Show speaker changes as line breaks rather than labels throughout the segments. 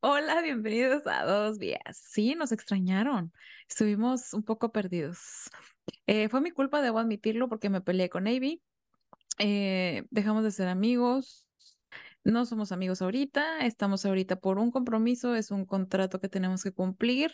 Hola, bienvenidos a Dos Vías. Sí, nos extrañaron. Estuvimos un poco perdidos. Eh, fue mi culpa, debo admitirlo, porque me peleé con Navy. Eh, dejamos de ser amigos. No somos amigos ahorita. Estamos ahorita por un compromiso. Es un contrato que tenemos que cumplir.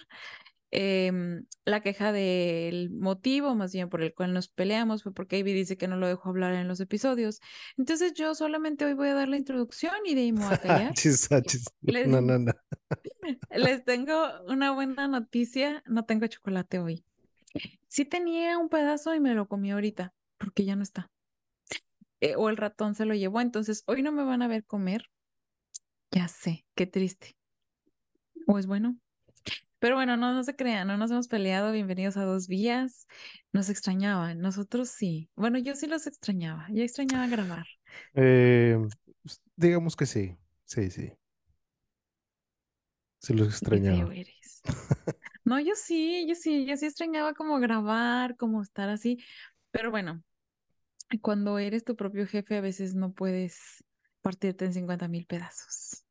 Em, la queja del motivo, más bien por el cual nos peleamos, fue porque Ivy dice que no lo dejó hablar en los episodios. Entonces yo solamente hoy voy a dar la introducción y de ahí me voy a callar.
Chis, ah.
Les,
No, no, no.
les tengo una buena noticia, no tengo chocolate hoy. Sí tenía un pedazo y me lo comí ahorita, porque ya no está. Eh, o el ratón se lo llevó, entonces hoy no me van a ver comer. Ya sé, qué triste. ¿O es bueno? Pero bueno, no, no se crean, no nos hemos peleado. Bienvenidos a Dos Vías. Nos extrañaban, nosotros sí. Bueno, yo sí los extrañaba, ya extrañaba grabar.
Eh, digamos que sí. Sí, sí. Sí los extrañaba.
No, yo sí, yo sí, yo sí extrañaba como grabar, como estar así. Pero bueno, cuando eres tu propio jefe, a veces no puedes partirte en 50 mil pedazos.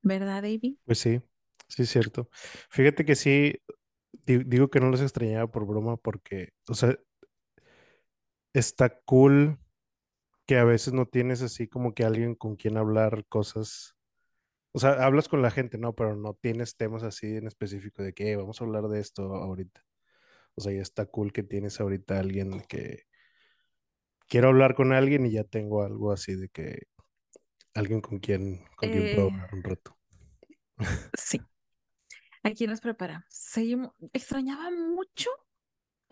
¿Verdad, David?
Pues sí, sí es cierto. Fíjate que sí, di- digo que no los extrañaba por broma porque, o sea, está cool que a veces no tienes así como que alguien con quien hablar cosas. O sea, hablas con la gente, ¿no? Pero no tienes temas así en específico de que "Eh, vamos a hablar de esto ahorita. O sea, ya está cool que tienes ahorita alguien que quiero hablar con alguien y ya tengo algo así de que alguien con quien, con quien puedo
Eh,
hablar un rato.
sí, aquí nos preparamos. Seguimos. Extrañaba mucho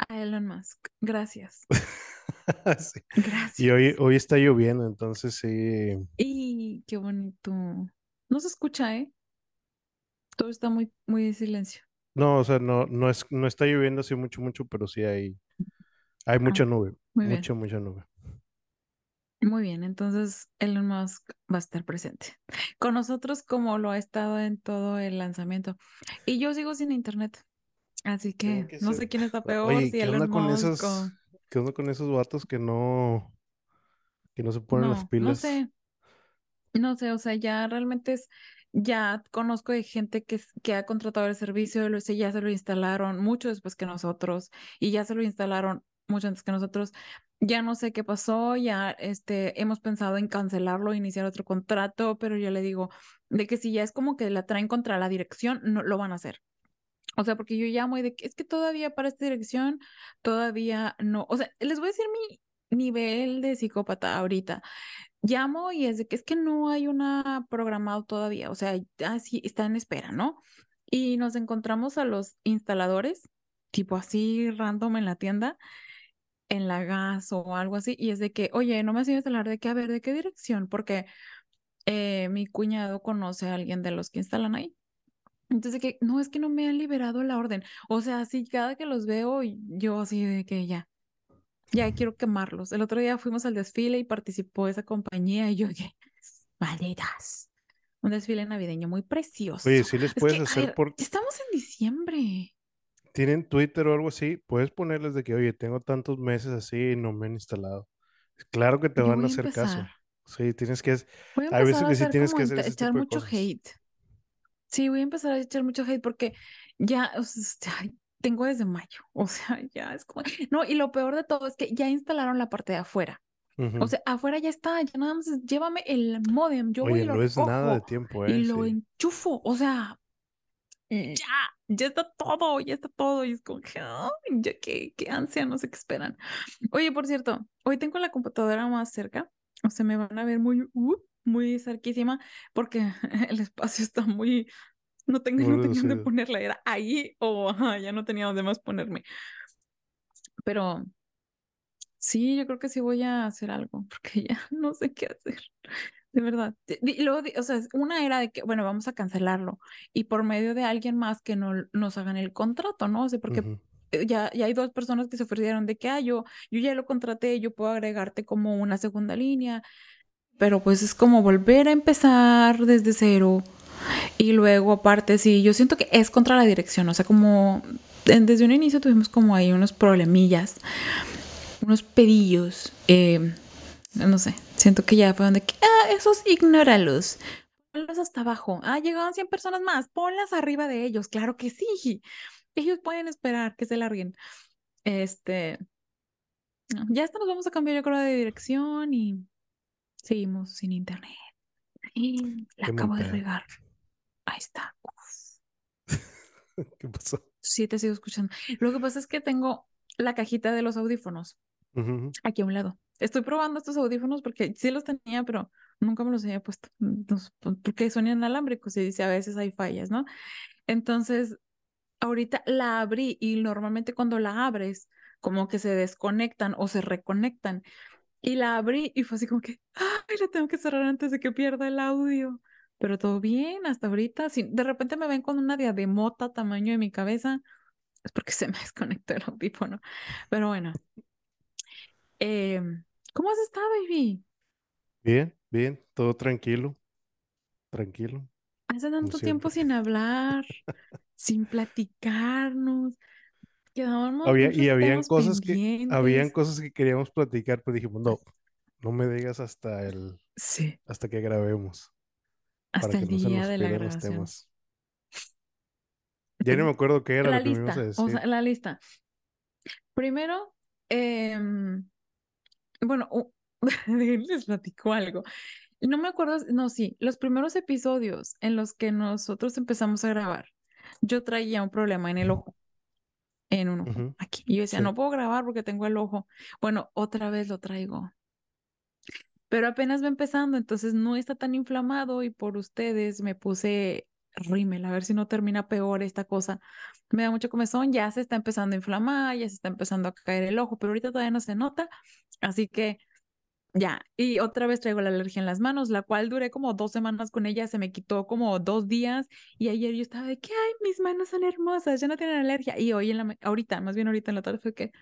a Elon Musk. Gracias,
Sí. Y
gracias.
hoy, hoy está lloviendo, entonces sí.
Y qué bonito. No se escucha, ¿eh? Todo está muy, muy en silencio.
No, o sea, no, no es, no está lloviendo así mucho, mucho, pero sí hay, hay
Ah,
mucha nube, mucha, mucha nube.
Muy bien, entonces Elon Musk va a estar presente con nosotros como lo ha estado en todo el lanzamiento. Y yo sigo sin internet, así que
que
no sé quién está peor,
Oye,
si
¿qué onda con
Musk
esos,
o...
qué onda con esos vatos que no, que no se ponen las
No, no
pilas?
sé, no sé, o sea, ya realmente es, ya conozco de gente que, que ha contratado el servicio, lo sé, ya se lo instalaron mucho después que nosotros y ya se lo instalaron mucho antes que nosotros. Ya no sé qué pasó, ya este, hemos pensado en cancelarlo, iniciar otro contrato, pero yo le digo de que si ya es como que la traen contra la dirección, no lo van a hacer. O sea, porque yo llamo y de que es que todavía para esta dirección, todavía no. O sea, les voy a decir mi nivel de psicópata ahorita. Llamo y es de que es que no hay una programado todavía, o sea, así está en espera, ¿no? Y nos encontramos a los instaladores, tipo así random en la tienda, en la gas o algo así, y es de que, oye, no me ido a instalar de qué, a ver, ¿de qué dirección? Porque eh, mi cuñado conoce a alguien de los que instalan ahí. Entonces, de que no, es que no me han liberado la orden. O sea, así cada que los veo, yo así de que ya, ya quiero quemarlos. El otro día fuimos al desfile y participó esa compañía y yo dije, malditas. Un desfile navideño muy
Oye,
precioso.
si les
Es
puedes
que, a
hacer
ver,
por,
estamos en diciembre.
Tienen Twitter o algo así, puedes ponerles de que, oye, tengo tantos meses así y no me han instalado. Claro que te
Yo
van a hacer
empezar.
caso. Sí, tienes que,
Voy a
hay
empezar
veces
a
que sí tienes que hacer
echar mucho
cosas.
hate. Sí, voy a empezar a echar mucho hate porque ya, o sea, ay, tengo desde mayo. O sea, ya es como... No, y lo peor de todo es que ya instalaron la parte de afuera. O
Ujú.
sea, afuera ya está, ya nada más llévame el módem, yo voy y
Oye,
lo
no es nada de tiempo,
y
¿eh?
lo
Sí.
enchufo. O sea, ya, ya está todo, ya está todo. Y es como que, ay, ya qué, qué ansia, no sé qué esperan. Oye, por cierto, hoy tengo la computadora más cerca, o sea, me van a ver muy, uh, muy cerquísima porque el espacio está muy, no tengo,
Muy
no tenía dónde ponerla, era ahí o ajá, ya no tenía dónde más ponerme. Pero sí, yo creo que sí voy a hacer algo porque ya no sé qué hacer. De verdad. Y luego, o sea, una era de que, bueno, vamos a cancelarlo y por medio de alguien más que no nos hagan el contrato, ¿no? O sea, porque eh, ya, ya hay dos personas que se ofrecieron de que, ah, yo, yo ya lo contraté, yo puedo agregarte como una segunda línea, pero pues es como volver a empezar desde cero y luego aparte, sí, yo siento que es contra la dirección, o sea, como desde un inicio tuvimos como ahí unos problemillas, unos pedillos, eh, no sé, siento que ya fue donde que, ah, esos ignóralos. ponlos hasta abajo. Ah, llegaban 100 personas más, ponlas arriba de ellos. Claro que sí. Ellos pueden esperar que se larguen. Este, ya hasta nos vamos a cambiar, yo creo, de dirección y seguimos sin internet. Y la
Qué
acabo de regar. Ahí está.
¿Qué pasó?
Sí, te sigo escuchando. Lo que pasa es que tengo la cajita de los audífonos aquí a un lado. Estoy probando estos audífonos porque sí los tenía, pero nunca me los había puesto. Pues, porque son inalámbricos y dice a veces hay fallas, ¿no? Entonces, ahorita la abrí y normalmente cuando la abres, como que se desconectan o se reconectan. Y la abrí y fue así como que, ay, la tengo que cerrar antes de que pierda el audio. Pero todo bien hasta ahorita. Si de repente me ven con una diademota tamaño de mi cabeza, es porque se me desconectó el audífono. Pero bueno. Eh, ¿cómo has estado, baby?
Bien, bien, todo tranquilo, tranquilo,
Hace tanto tiempo sin hablar, sin platicarnos. Quedábamos
Había, y habían cosas que, habían cosas que queríamos platicar, pero dijimos, no, no me digas hasta el,
Sí,
hasta que grabemos, para
hasta
que
el
no se
día
nos
de la
pierdan los
grabación.
temas. Ya no me acuerdo qué era
La
lo que me ibas a
lista, o sea,
decir.
la lista. Primero, em, bueno, les platico algo. No me acuerdo, no, sí, los primeros episodios en los que nosotros empezamos a grabar, yo traía un problema en el ojo, en un ojo, aquí. Y yo decía,
Sí,
no puedo grabar porque tengo el ojo. Bueno, otra vez lo traigo, pero apenas va empezando, entonces no está tan inflamado y por ustedes me puse rímel, a ver si no termina peor esta cosa. Me da mucho comezón, ya se está empezando a inflamar, ya se está empezando a caer el ojo, pero ahorita todavía no se nota, así que ya. Y otra vez traigo la alergia en las manos, la cual duré como dos semanas con ella, se me quitó como dos días y ayer yo estaba de que, ay, mis manos son hermosas, ya no tienen alergia. Y hoy en la, ahorita, más bien ahorita en la tarde fue que,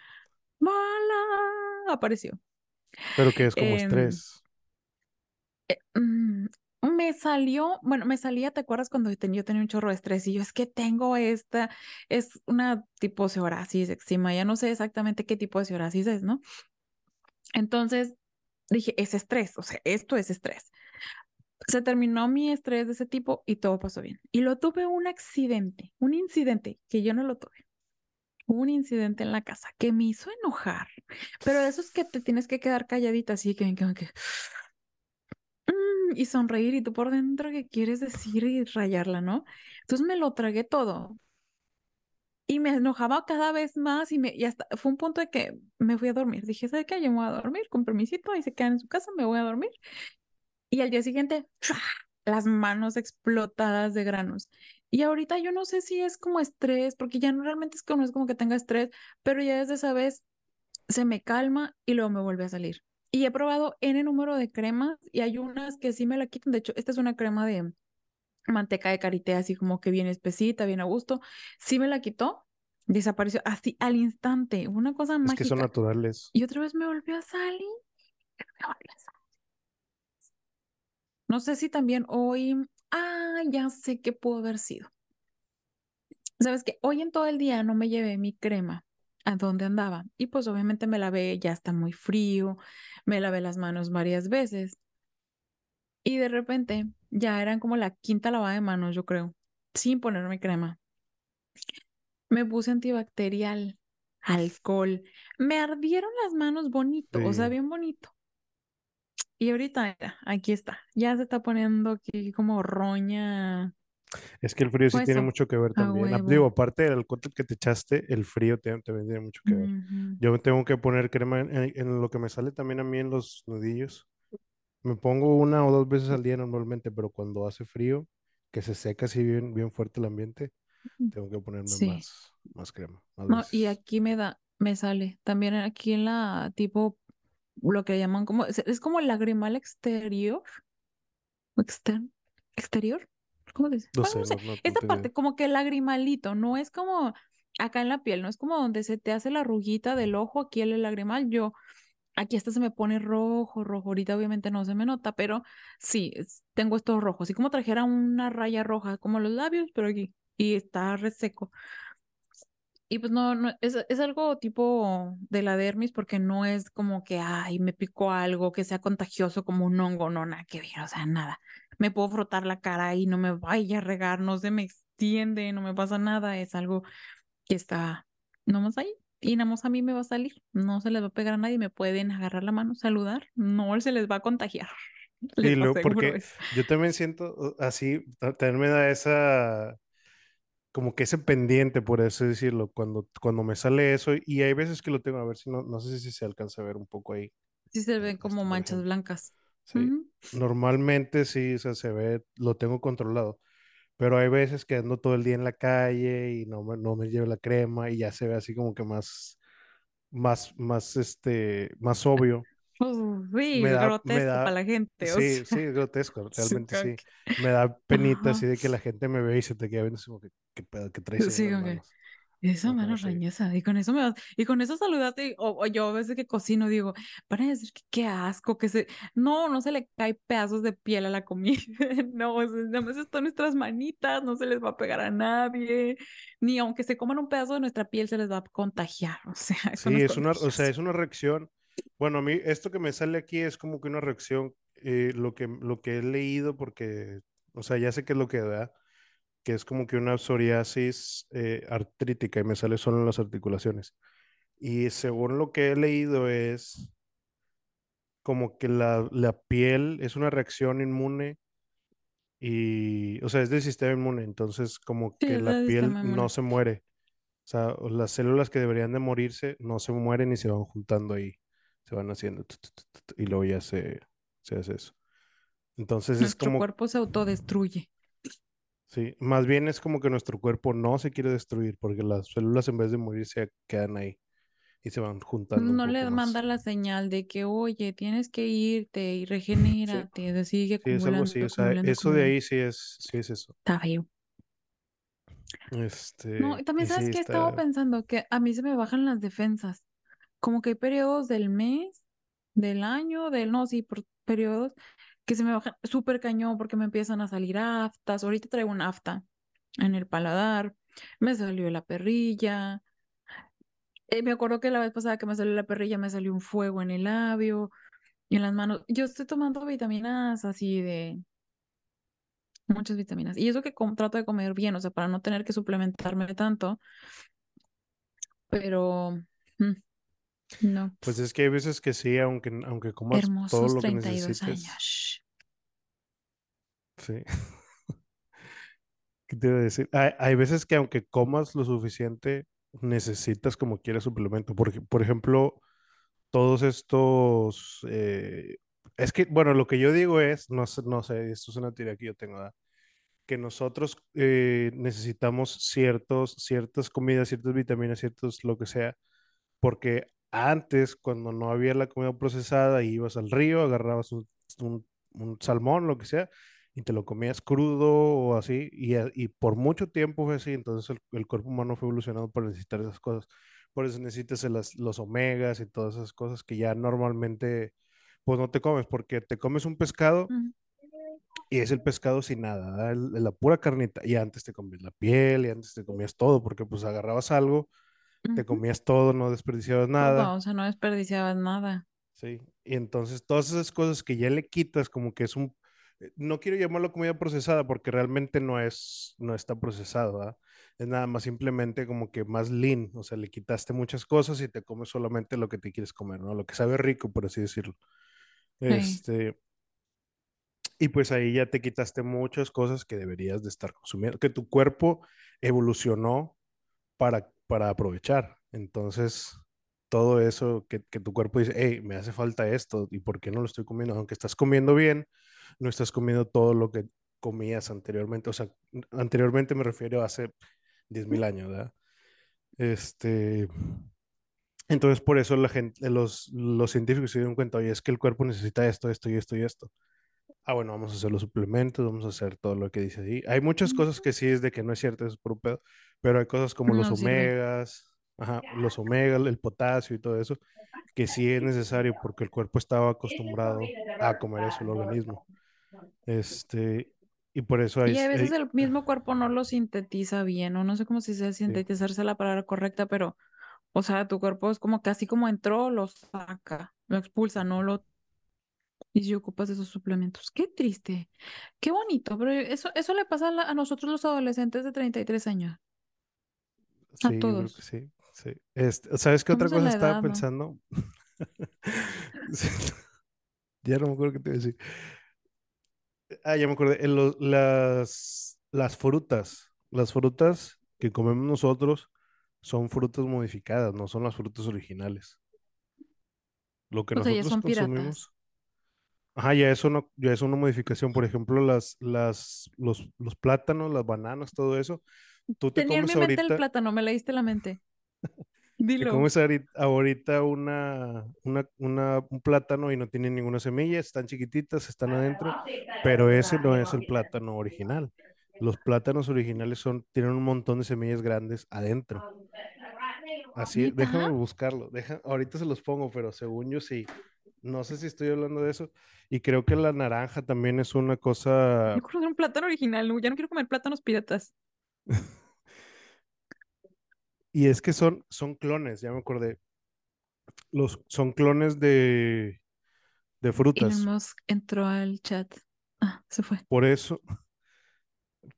mala, apareció.
pero que es como
Em,
estrés.
Mm, me salió, bueno, me salía, ¿te acuerdas cuando yo tenía, yo tenía un chorro de estrés? Y yo es que tengo esta, es una tipo psoriasis eczema, ya no sé exactamente qué tipo de psoriasis es, ¿no? Entonces dije, es estrés, o sea, esto es estrés. Se terminó mi estrés de ese tipo y todo pasó bien. Y lo tuve un accidente, un incidente que yo no lo tuve. Un incidente en la casa que me hizo enojar, pero de esos que te tienes que quedar calladita así, que, que, que mm, y sonreír y tú por dentro que quieres decir y rayarla, ¿no? Entonces me lo tragué todo y me enojaba cada vez más y, me, y hasta fue un punto de que me fui a dormir. Dije, ¿sabes qué? Yo me voy a dormir con permisito y se quedan en su casa, me voy a dormir. Y al día siguiente, las manos explotadas de granos. Y ahorita yo no sé si es como estrés, porque ya no realmente es que no es como que tenga estrés, pero ya desde esa vez se me calma y luego me vuelve a salir. Y he probado N número de cremas y hay unas que sí me la quitan. De hecho, esta es una crema de manteca de karité, así como que bien espesita, bien a gusto. Sí me la quitó, desapareció así al instante, una cosa
Es que son naturales.
Y otra vez me volvió a salir. me volvió a salir. No sé si también hoy, ah, ya sé qué pudo haber sido. Sabes que hoy en todo el día no me llevé mi crema a donde andaba y pues obviamente me lavé, ya está muy frío, me lavé las manos varias veces y de repente ya eran como la quinta lavada de manos, yo creo, sin ponerme crema. Me puse antibacterial, alcohol, me ardieron las manos bonito, o sea, bien bonito. Y ahorita, aquí está, ya se está poniendo aquí como roña,
Es que el frío sí tiene
hueso,
mucho que ver también. Ah, Digo, aparte del alcohol que te echaste, el frío también tiene mucho que ver. Yo me tengo que poner crema en lo que me sale también a mí en los nudillos. Me pongo una o dos veces al día normalmente, pero cuando hace frío, que se seca así bien, bien fuerte el ambiente, tengo que ponerme
Sí.
más, más crema, más
No, y aquí me da, me sale. También aquí en la tipo, lo que llaman como, es, como lagrimal exterior, o exter- exterior, ¿cómo dice?
No
Bueno,
sé,
no sé.
no,
Esta parte, como que lagrimalito, no es como acá en la piel, no es como donde se te hace la arruguita del ojo, aquí el lagrimal, yo, aquí hasta se me pone rojo, rojo. Ahorita obviamente no se me nota, pero sí, tengo estos rojos, así como trajera una raya roja, como los labios, pero aquí, y está reseco. Y pues no, no, es, es algo tipo de la dermis porque no es como que, ay, me picó algo que sea contagioso como un hongo, no, nada que ver, o sea, nada. me puedo frotar la cara y no me vaya a regar, no se me extiende, no me pasa nada, es algo que está nomás ahí y nada más a mí me va a salir, no se les va a pegar a nadie, me pueden agarrar la mano, saludar, no se les va a contagiar.
Luego,
aseguro
porque
eso.
yo también siento así, ta- también me da esa, como que ese pendiente, por así decirlo, cuando, cuando me sale eso, y hay veces que lo tengo, a ver si no, no sé si se alcanza a ver un poco ahí,
Sí se
eh,
ven como
por
manchas blancas.
Sí, normalmente sí, o sea, se ve, lo tengo controlado, pero hay veces que ando todo el día en la calle y no me, no me llevo la crema y ya se ve así como que más, más, más, este, más obvio.
Pues,
Me
sí,
da, me
grotesco para
da,
la gente,
sí, sí,
sea,
es grotesco,
sí,
realmente sí.
que-
Me da penita así de que la gente me ve y se te queda viendo así como que, ¿qué pedo, qué traes
Sí, que,
manos?
Esa
Ajá,
mano rañosa, y con eso me vas, y con eso saludaste, o, o yo a veces que cocino digo, para decir que qué asco, que se, no, no se le cae pedazos de piel a la comida, no, o sea, nada más están nuestras manitas, no se les va a pegar a nadie, ni aunque se coman un pedazo de nuestra piel se les va a contagiar, o sea, eso no
Sí,
es
una, o sea, es una reacción. Bueno, a mí esto que me sale aquí es como que una reacción, eh, lo que, lo que he leído, porque, o sea, ya sé qué es lo que da, que es como que una psoriasis eh, artrítica y me sale solo en las articulaciones. Y según lo que he leído es como que la, la piel es una reacción inmune y, o sea, es del sistema inmune, entonces como
Sí,
que la piel no se muere. O sea, las células que deberían de morirse no se mueren y se van juntando ahí, se van haciendo y luego ya se, se hace eso. Entonces es como,
cuerpo se autodestruye.
Sí, más bien es como que nuestro cuerpo no se quiere destruir porque las células en vez de morir se quedan ahí y se van juntando un
No le manda la señal de que, oye, tienes que irte y
Sí,
regenérate, de sigue
sí, es algo
acumulando,
así. O sea,
acumulando,
eso de ahí sí es, sí es eso.
Está feo. No, y
Este,
también
y sí
sabes que he estado
está,
pensando que a mí se me bajan las defensas. Como que hay periodos del mes, del año, del no, sí, por periodos que se me bajan súper cañón porque me empiezan a salir aftas. Ahorita traigo un afta en el paladar, me salió la perrilla. Eh, me acuerdo que la vez pasada que me salió la perrilla me salió un fuego en el labio y en las manos. Yo estoy tomando vitaminas así de muchas vitaminas. Y eso que trato de comer bien, o sea, para no tener que suplementarme tanto, pero mm, no.
pues es que hay veces que sí, aunque, aunque comas todo
Hermosos
lo que
32
necesites,
años.
Sí. ¿Qué te iba a decir? Hay, hay veces que aunque comas lo suficiente, necesitas como quieras suplemento. Por, ej- por ejemplo, todos estos... eh, es que, bueno, lo que yo digo es, no no sé, esto es una teoría que yo tengo, ¿verdad? que nosotros eh, necesitamos ciertos, ciertas comidas, ciertas vitaminas, ciertos lo que sea, porque antes, cuando no había la comida procesada, ibas al río, agarrabas un, un- un salmón, lo que sea, y te lo comías crudo o así, y, y por mucho tiempo fue así, entonces el, el cuerpo humano fue evolucionando para necesitar esas cosas. Por eso necesitas el- los omegas y todas esas cosas que ya normalmente, pues no te comes, porque te comes un pescado y es el pescado sin nada. El- la pura carnita. Y antes te comías la piel y antes te comías todo, porque pues agarrabas algo, te comías todo, no desperdiciabas
Todo,
nada,
o sea, no desperdiciabas nada.
¿sí? Y entonces todas esas cosas que ya le quitas, como que es un, no quiero llamarlo comida procesada porque realmente no es, no está procesado, ¿verdad? Es nada más simplemente como que más lean, o sea, le quitaste muchas cosas y te comes solamente lo que te quieres comer, ¿no? Lo que sabe rico, por así decirlo.
Sí.
Este, Y pues ahí ya te quitaste muchas cosas que deberías de estar consumiendo, que tu cuerpo evolucionó para, para aprovechar. Entonces, todo eso que, que tu cuerpo dice, hey, me hace falta esto, ¿y por qué no lo estoy comiendo? Aunque estás comiendo bien, no estás comiendo todo lo que comías anteriormente. O sea, anteriormente me refiero a hace diez mil años, ¿verdad? Este, entonces, por eso la gente, los, los científicos se dieron cuenta, oye, es que el cuerpo necesita esto, esto y esto y esto. Ah, bueno, vamos a hacer los suplementos, vamos a hacer todo lo que dice ahí. Hay muchas cosas que sí es de que no es cierto, es puro pedo, pero hay cosas como los
No sirve.
omegas, ajá, los omegas, el potasio y todo eso, que sí es necesario porque el cuerpo estaba acostumbrado a comer eso, el organismo. Este, y por eso hay,
Y a veces
hay-
el mismo cuerpo no lo sintetiza bien, o no sé cómo si sea
sí,
sintetizarse la palabra correcta, pero, o sea, tu cuerpo es como que así como entró, lo saca, lo expulsa, no lo Y si ocupas esos suplementos. Qué triste. Qué bonito. Pero eso, eso le pasa a, la- a nosotros los adolescentes de 33 años. A
Sí,
todos.
sí. sí. Este, ¿sabes qué otra cosa estaba pensando? Sí, Ya no me acuerdo qué te iba a decir. Ah, ya me acordé. En lo- las, las frutas. Las frutas que comemos nosotros son frutas modificadas, no son las frutas originales. Lo que
O sea, ya
nosotros
piratas.
consumimos. Ajá, ya es una, ya es una modificación. Por ejemplo, las, las, los, los plátanos, las bananas, todo eso. Tú te
Tenía en mi mente el plátano, me leíste la mente.
Te
Dilo.
comes ahorita, ahorita una, una, una- un plátano y no tiene ninguna semilla, están chiquititas, están adentro, pero ese no es el plátano original. Los plátanos originales son, tienen un montón de semillas grandes adentro. Así,
¿Neta?
déjame buscarlo. Deja, ahorita se los pongo, pero según yo sí. No sé si estoy hablando de eso. Y creo que la naranja también es una cosa.
Yo quiero un plátano original, no, ya no quiero comer plátanos piratas.
Y es que son, son clones, ya me acordé. Los, son clones de, de
Elon
frutas.
Musk entró al chat. Ah, se fue.
Por eso,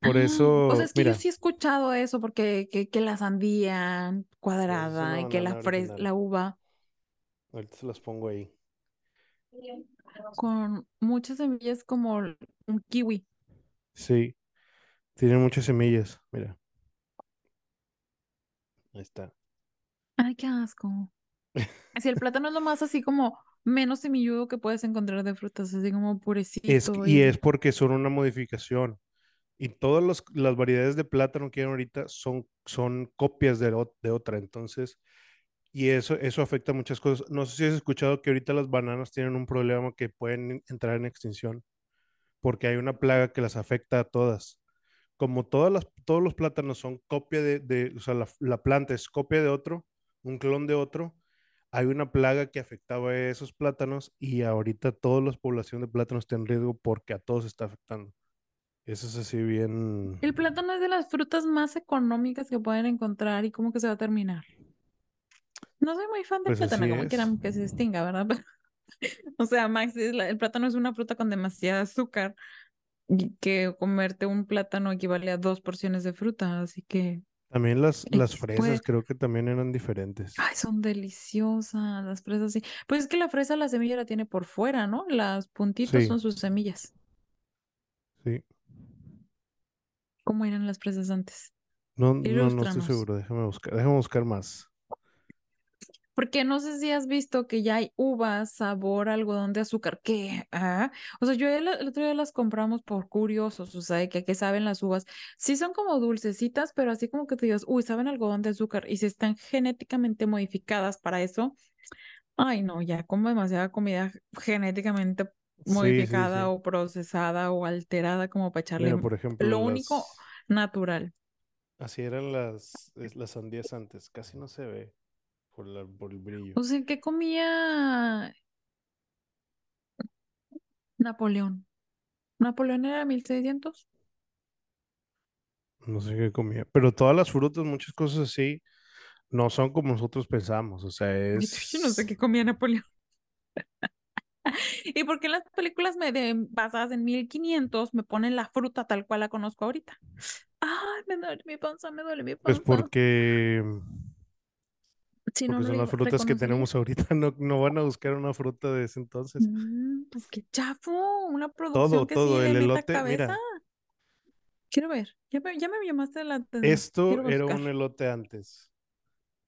por
Ah, o sea,
eso,
es que yo sí he escuchado eso, porque que, que la sandía cuadrada y que la fres la uva
Ahorita se las pongo ahí.
con muchas semillas como un kiwi.
Sí, tienen muchas semillas. Mira, ahí está.
Ay, qué asco. Así el plátano es lo más así como menos semilludo que puedes encontrar de frutas, así como
Es, que-
purecito
y es
y
porque son una modificación. Y todas los- las variedades de plátano que hay ahorita son, son copias de, de otra. Entonces, y eso, eso afecta muchas cosas. No sé si has escuchado que ahorita las bananas tienen un problema que pueden entrar en extinción porque hay una plaga que las afecta a todas. Como todas las, todos los plátanos son copia de, de- o sea, la, la planta es copia de otro, un clon de otro, hay una plaga que afectaba a esos plátanos y ahorita toda la población de plátanos está en riesgo porque a todos está afectando. Eso es así bien...
el plátano es de las frutas más económicas que pueden encontrar y cómo que se va a terminar. No soy muy fan del
Pues
plátano, como
es.
quieran que se distinga, ¿verdad? O sea, Max, el plátano es una fruta con demasiada azúcar que comerte un plátano equivale a dos porciones de fruta, así que
También las, las fresas
puede.
creo que también eran diferentes.
Ay, son deliciosas las fresas, sí. Pues es que la fresa la semilla la tiene por fuera, ¿no? Las puntitos
Sí,
son sus semillas.
sí.
¿Cómo eran las fresas antes?
No, no, no estoy seguro. Déjame buscar, déjame buscar más.
Porque no sé si has visto que ya hay uvas sabor algodón de azúcar. ¿Qué? Ah, O sea, yo el, el otro día las compramos por curiosos, o sea, que, que saben las uvas. Sí son como dulcecitas, pero así como que te digas, uy, saben algodón de azúcar. Y si están genéticamente modificadas para eso, ay, no, ya como demasiada comida genéticamente
Sí, sí,
modificada
sí.
o procesada o alterada como para echarle
por ejemplo,
lo único natural.
Así eran las, las sandías antes. Casi no se ve por la- por el brillo.
O sea, ¿qué comía Napoleón? ¿Napoleón era 1600?
No sé qué comía. Pero todas las frutas, muchas cosas así, no son como nosotros pensamos. O sea,
Ay, Yo no sé
es...
qué comía Napoleón. ¿Y por qué las películas me de, basadas en 1500 me ponen la fruta tal cual la conozco ahorita? Ay, me duele mi panza, me duele mi
Pues
panza.
porque...
No
Porque son las frutas que tenemos ahorita. No, no van a buscar una fruta de ese entonces.
Mm, pues qué chafo, una producción
Todo,
que
todo. El elote,
cabeza.
mira,
Quiero ver, ya me, ya me llamaste la atención.
esto era un elote antes.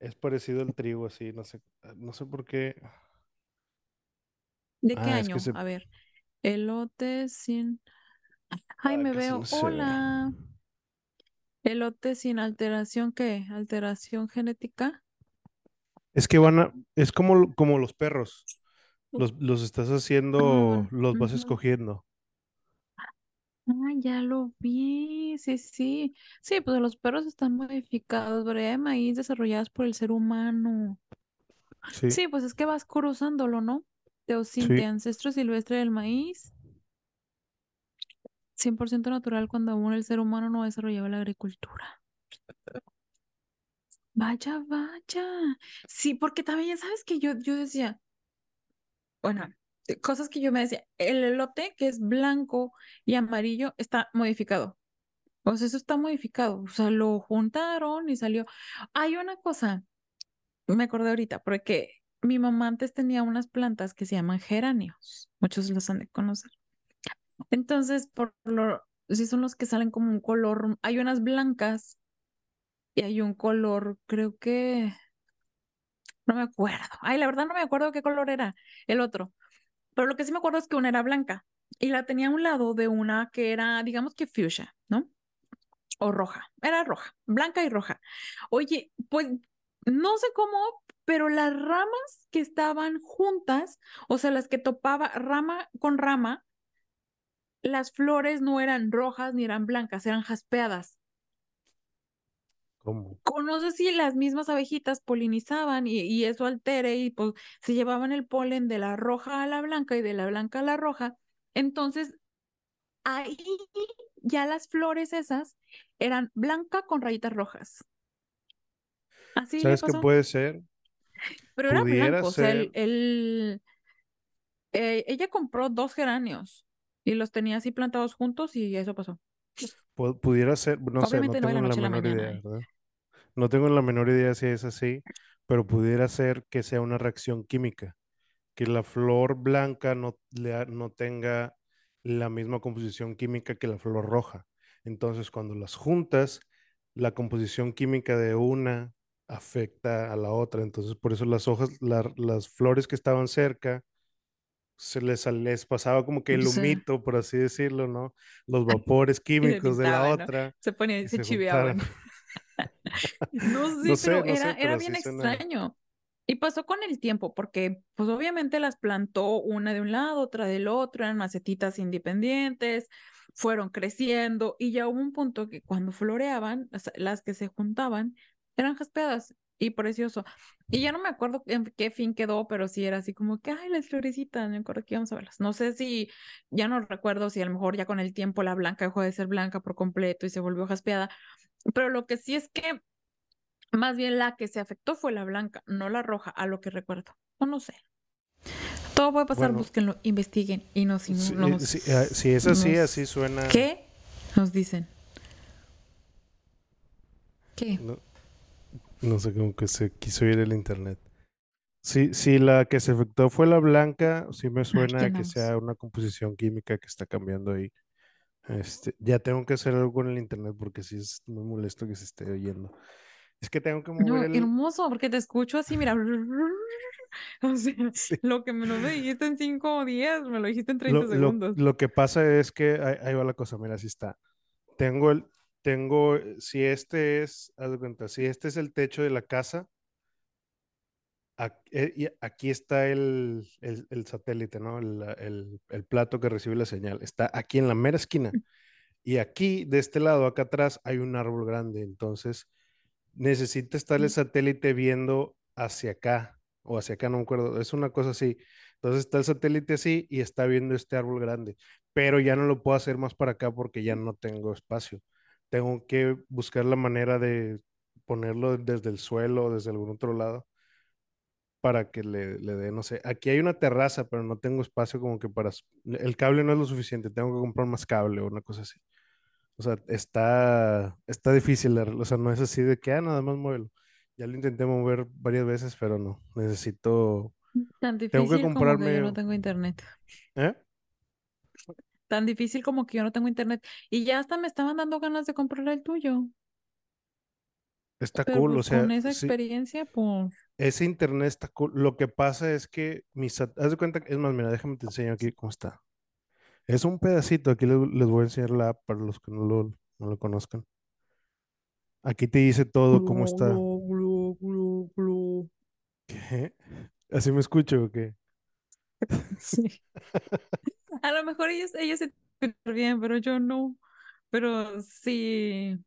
Es parecido al trigo, así, no sé, no sé por qué.
¿De qué
Ah, es que
año?
se,
A ver, elote sin... Ay,
ah,
me
no
veo.
ve.
Hola. Elote sin alteración, ¿qué? ¿Alteración genética?
Es que van a, es como, como los perros. Los, los estás haciendo,
Ah,
los vas escogiendo.
Ah, ya lo vi, sí, sí. Sí, pues los perros están modificados, variedad de maíz desarrolladas por el ser humano.
Sí,
Sí, pues es que vas cruzándolo, ¿no? Teosinte,
sí.
ancestro silvestre del maíz, 100% natural cuando aún el ser humano no desarrollaba la agricultura. Vaya, vaya. Sí, porque también, ¿sabes que Yo, yo decía, bueno. cosas que yo me decía, el elote que es blanco y amarillo está modificado. O sea, eso está modificado. O sea, lo juntaron y salió. Hay una cosa, me acordé ahorita, porque mi mamá antes tenía unas plantas que se llaman geranios. Muchos los han de conocer. Entonces, por lo, sí son los que salen como un color, hay unas blancas y hay un color, creo que, no me acuerdo. Ay, la verdad no me acuerdo qué color era el otro. Pero lo que sí me acuerdo es que una era blanca y la tenía a un lado de una que era, digamos que fuchsia, ¿no? O roja. Era roja, blanca y roja. Oye, pues no sé cómo, pero las ramas que estaban juntas, o sea, las que topaba rama con rama, las flores no eran rojas ni eran blancas, eran jaspeadas.
¿Cómo?
No sé si las mismas abejitas polinizaban y, y eso altere y pues se llevaban el polen de la roja a la blanca y de la blanca a la roja. Entonces, ahí ya las flores esas eran blanca con rayitas rojas. Así
¿Sabes qué puede ser?
Pero era blanco, o sea, el, eh, ella compró dos geranios y los tenía así plantados juntos y eso pasó.
pu- pudiera ser, no sé, no
no
tengo
la
menor idea. ¿verdad? No tengo la menor idea si es así, pero pudiera ser que sea una reacción química, que la flor blanca no, le no tenga la misma composición química que la flor roja. Entonces, cuando las juntas, la composición química de una afecta a la otra. Entonces, por eso las hojas, la- las flores que estaban cerca, se les, les pasaba como que el
Sí.
humito, por así decirlo, ¿no? Los vapores químicos de la otra
Se ponían, se
se
chiveaban. No
No
sé, pero
no
era,
sé,
era bien
sí suena.
extraño. Y pasó con el tiempo, porque pues obviamente las plantó una de un lado, otra del otro, eran macetitas independientes, fueron creciendo y ya hubo un punto que cuando floreaban, las, las que se juntaban, eran jaspeadas y precioso. Y ya no me acuerdo en qué fin quedó, pero sí era así como que, ay, las florecitas, me acuerdo que íbamos a verlas. No sé si, ya no recuerdo si a lo mejor ya con el tiempo la blanca dejó de ser blanca por completo y se volvió jaspeada, pero lo que sí es que más bien la que se afectó fue la blanca, no la roja, a lo que recuerdo. O no sé. Todo puede pasar,
Bueno,
búsquenlo, investiguen y nos,
si, eh,
nos,
si, si es así, así suena.
¿qué? Nos dicen. ¿Qué?
No, no sé cómo que se quiso ir el internet. Si, si la que se afectó fue la blanca, sí me suena a que sea una composición química que está cambiando ahí. Este, ya tengo que hacer algo con el internet porque sí es muy molesto que se esté oyendo. Es que tengo que mover
No,
el...
hermoso, porque te escucho así, mira. O sea,
Sí.
lo que me me dijiste en cinco días, me lo dijiste en
Lo,
30
lo,
segundos.
lo que pasa es que ahí, ahí va la cosa, mira, así está. Tengo el, tengo, eh, si este es, haz de cuenta, si este es el techo de la casa, eh, aquí está el, el- el satélite, ¿no? El, el- el plato que recibe la señal. Está aquí en la mera esquina. Y aquí, de este lado, acá atrás, hay un árbol grande. Entonces, necesita estar el satélite viendo hacia acá o hacia acá, no me acuerdo. Es una cosa así. Entonces está el satélite así y está viendo este árbol grande. Pero ya no lo puedo hacer más para acá porque ya no tengo espacio. Tengo que buscar la manera de ponerlo desde el suelo o desde algún otro lado para que le, le dé, no sé, aquí hay una terraza, pero no tengo espacio como que para, el cable no es lo suficiente, tengo que comprar más cable o una cosa así. O sea, está, está difícil, o sea, no es así de que, ah, nada más muévelo. Ya lo intenté mover varias veces, pero no, necesito,
Tan
tengo que
difícil como que yo no
comprarme,
tengo internet.
¿eh?
Tan difícil como que yo no tengo internet. Y ya hasta me estaban dando ganas de comprar el tuyo.
Está
Pero
cool, o
pues con
sea,
esa
sí,
experiencia, pues.
ese internet está cool. Lo que pasa es que mis, haz de cuenta, es más, mira, déjame te enseño aquí cómo está. Es un pedacito, aquí les, les voy a enseñar la app para los que no lo, no lo conozcan. Aquí te dice todo cómo está. ¿Qué? ¿Así me escucho o qué?
Sí. A lo mejor ellos, ellos se bien, pero yo no. Pero sí.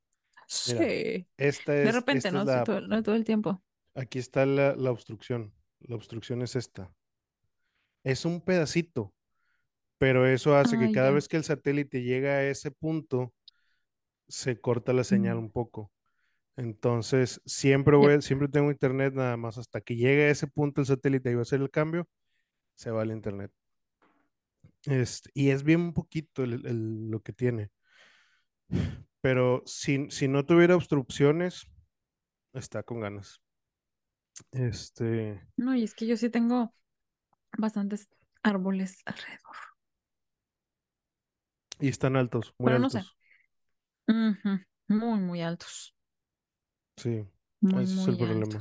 Mira,
Sí.
esta
De
es,
repente,
esta es
no,
la
todo, no todo el tiempo.
Aquí está la, la obstrucción. La obstrucción es esta. Es un pedacito, pero eso hace
Ah,
que cada vez que el satélite llega a ese punto, se corta la señal
Mm,
un poco. Entonces, siempre voy, siempre tengo internet nada más hasta que llegue a ese punto el satélite y va a hacer el cambio, se va el internet. Este, y es bien poquito el- el- lo que tiene. Pero si, si no tuviera obstrucciones, está con ganas. Este,
No, y es que yo sí tengo bastantes árboles alrededor.
y están altos, muy
Pero no sé.
altos.
Muy, muy altos.
Sí,
Muy,
ese es el problema.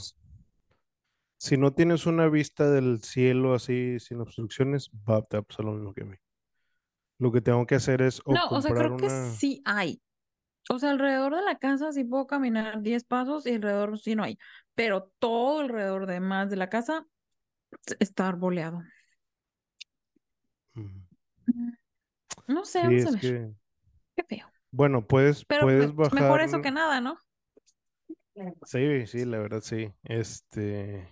Si no tienes una vista del cielo así sin obstrucciones, va, te pasa lo mismo que a mí. Lo que tengo que hacer es o
No, o sea, creo que
una...
sí hay. O sea, alrededor de la casa sí puedo caminar 10 pasos y alrededor sí no hay. Pero todo alrededor de más de la casa está arboleado.
Mm,
No sé,
Sí,
vamos a ver.
que...
Qué feo.
Bueno, puedes,
Pero
puedes
me- mejor
bajar...
eso que nada, ¿no?
Sí, sí, la verdad sí. Este...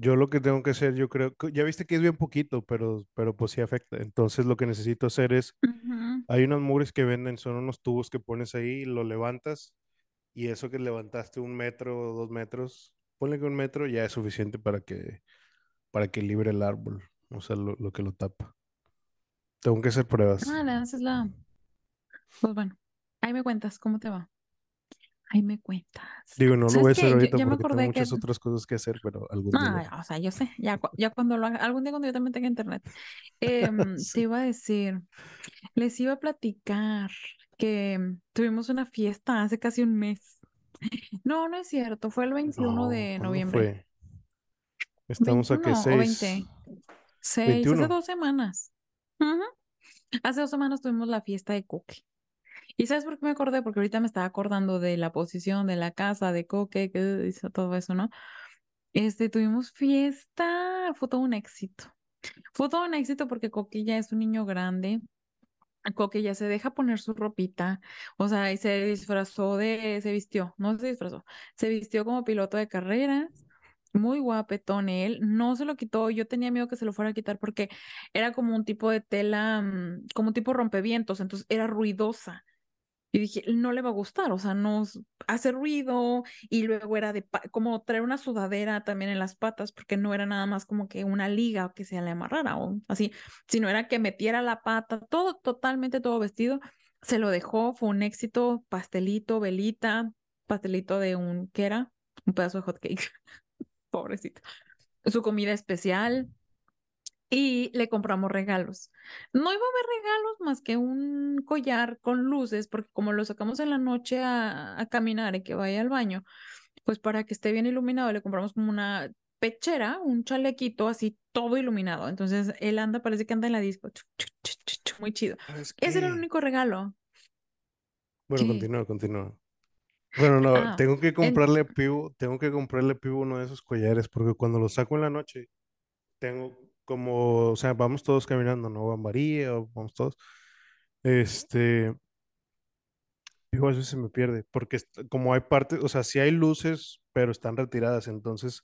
Yo lo que tengo que hacer, yo creo, que- ya viste que es bien poquito, pero, pero pues sí afecta. Entonces lo que necesito hacer es, hay unos mugres que venden, son unos tubos que pones ahí, lo levantas y eso que levantaste un metro o dos metros, ponle que un metro ya es suficiente para que, para que libre el árbol, o sea, lo, lo que lo tapa. Tengo que hacer pruebas.
Ah, le haces la. Pues bueno, ahí me cuentas cómo te va. Ahí me cuentas.
Digo, no lo voy a
¿Sabes
hacer?
Yo
ahorita
ya me
porque tengo
acordé que.
muchas otras cosas que hacer, pero algún día haré.
Ah, o sea, yo sé, ya, ya cuando lo haga, algún día cuando yo también tenga internet. Te
Sí.
iba a decir, les iba a platicar que mm, tuvimos una fiesta hace casi un mes. No, no es cierto, fue el 21
No,
de
¿cuándo
noviembre.
fue? Estamos a que
21 o
seis,
20. Seis, hace
21.
dos semanas. Ujú. Hace dos semanas tuvimos la fiesta de Coque. ¿Y sabes por qué me acordé? Porque ahorita me estaba acordando de la posición de la casa de Coque, que hizo todo eso, ¿no? Este, tuvimos fiesta, fue todo un éxito. Fue todo un éxito porque Coque ya es un niño grande. Coque ya se deja poner su ropita, o sea, y se disfrazó de, se vistió, no se disfrazó, se vistió como piloto de carreras, muy guapetón él, no se lo quitó, yo tenía miedo que se lo fuera a quitar porque era como un tipo de tela, mm, como un tipo rompevientos, entonces era ruidosa. Y dije, no le va a gustar, o sea, no hace ruido y luego era de como traer una sudadera también en las patas, porque no era nada más como que una liga que se le amarrara o así, sino era que metiera la pata, todo totalmente todo vestido. Se lo dejó, fue un éxito, pastelito, velita, pastelito de un, ¿qué era? Un pedazo de hot cake, pobrecito. Su comida especial, y le compramos regalos. No iba a haber regalos más que un collar con luces, porque como lo sacamos en la noche a, a caminar y que vaya al baño, pues para que esté bien iluminado, le compramos como una pechera, un chalequito así todo iluminado. Entonces él anda, parece que anda en la disco, muy chido.
¿Sabes
Ese era el único regalo.
Bueno,
¿Qué?
continúa, continúa. Bueno, no,
Ah,
tengo que
en-
comprarle a Pivo, tengo que comprarle a Pivo uno de esos collares, porque cuando lo saco en la noche, tengo como, o sea, vamos todos caminando, ¿no? Va María, o vamos todos. Este, Pivo a veces se me pierde, porque como hay partes, o sea, sí hay luces, pero están retiradas, entonces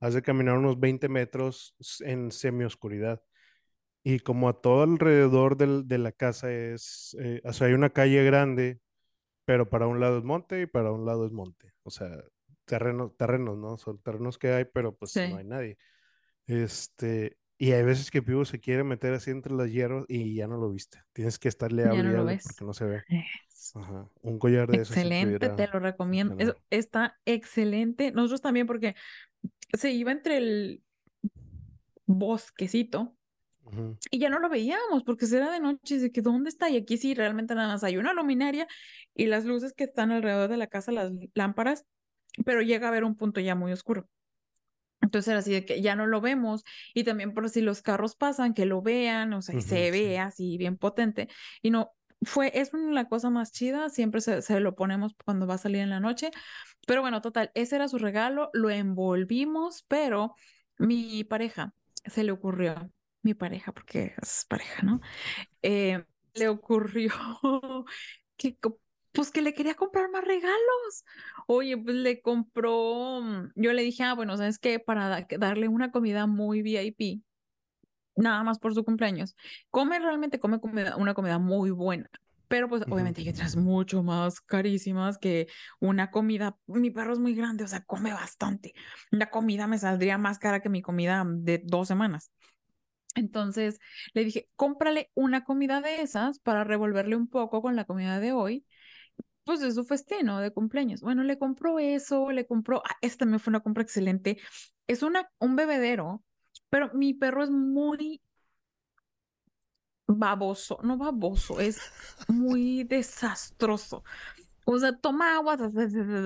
has de caminar unos 20 metros en semioscuridad. Y como a todo alrededor del- de la casa es, eh, o sea, hay una calle grande pero para un lado es monte y para un lado es monte. O sea, terrenos, terrenos, ¿no? Son terrenos que hay, pero pues no
sí,
hay nadie. Este, y hay veces que Pivo se quiere meter así entre las hierbas y ya no lo viste. Tienes que estarle hable
no
porque no se ve.
Es
Ajá. Un collar de esos
Excelente, te lo recomiendo. Eso está excelente. Nosotros también porque se iba entre el bosquecito y ya no lo veíamos porque era de noche y de que ¿dónde está? Y aquí sí, realmente nada más hay una luminaria y las luces que están alrededor de la casa, las lámparas, pero llega a haber un punto ya muy oscuro. Entonces era así de que ya no lo vemos y también por si los carros pasan, que lo vean, o sea, y
ujú,
se
sí.
ve así bien potente. Y no, fue, es la cosa más chida, siempre se, se lo ponemos cuando va a salir en la noche. Pero bueno, total, ese era su regalo, lo envolvimos, pero mi pareja se le ocurrió, mi pareja, porque es pareja, ¿no? Eh, le ocurrió que, pues que le quería comprar más regalos. Oye, pues le compró, mm, yo le dije, ah, bueno, ¿sabes qué? Para da- darle una comida muy VIP, nada más por su cumpleaños. Come realmente, come comida, una comida muy buena. Pero pues obviamente hay otras mucho más carísimas que una comida. Mi perro es muy grande, o sea, come bastante. La comida me saldría más cara que mi comida de dos semanas. Entonces le dije, cómprale una comida de esas para revolverle un poco con la comida de hoy. Pues de su festino de cumpleaños. Bueno, le compró eso, le compró, ah, esta también fue una compra excelente. Es una, un bebedero, pero mi perro es muy baboso, no baboso, es muy desastroso. O sea, toma agua,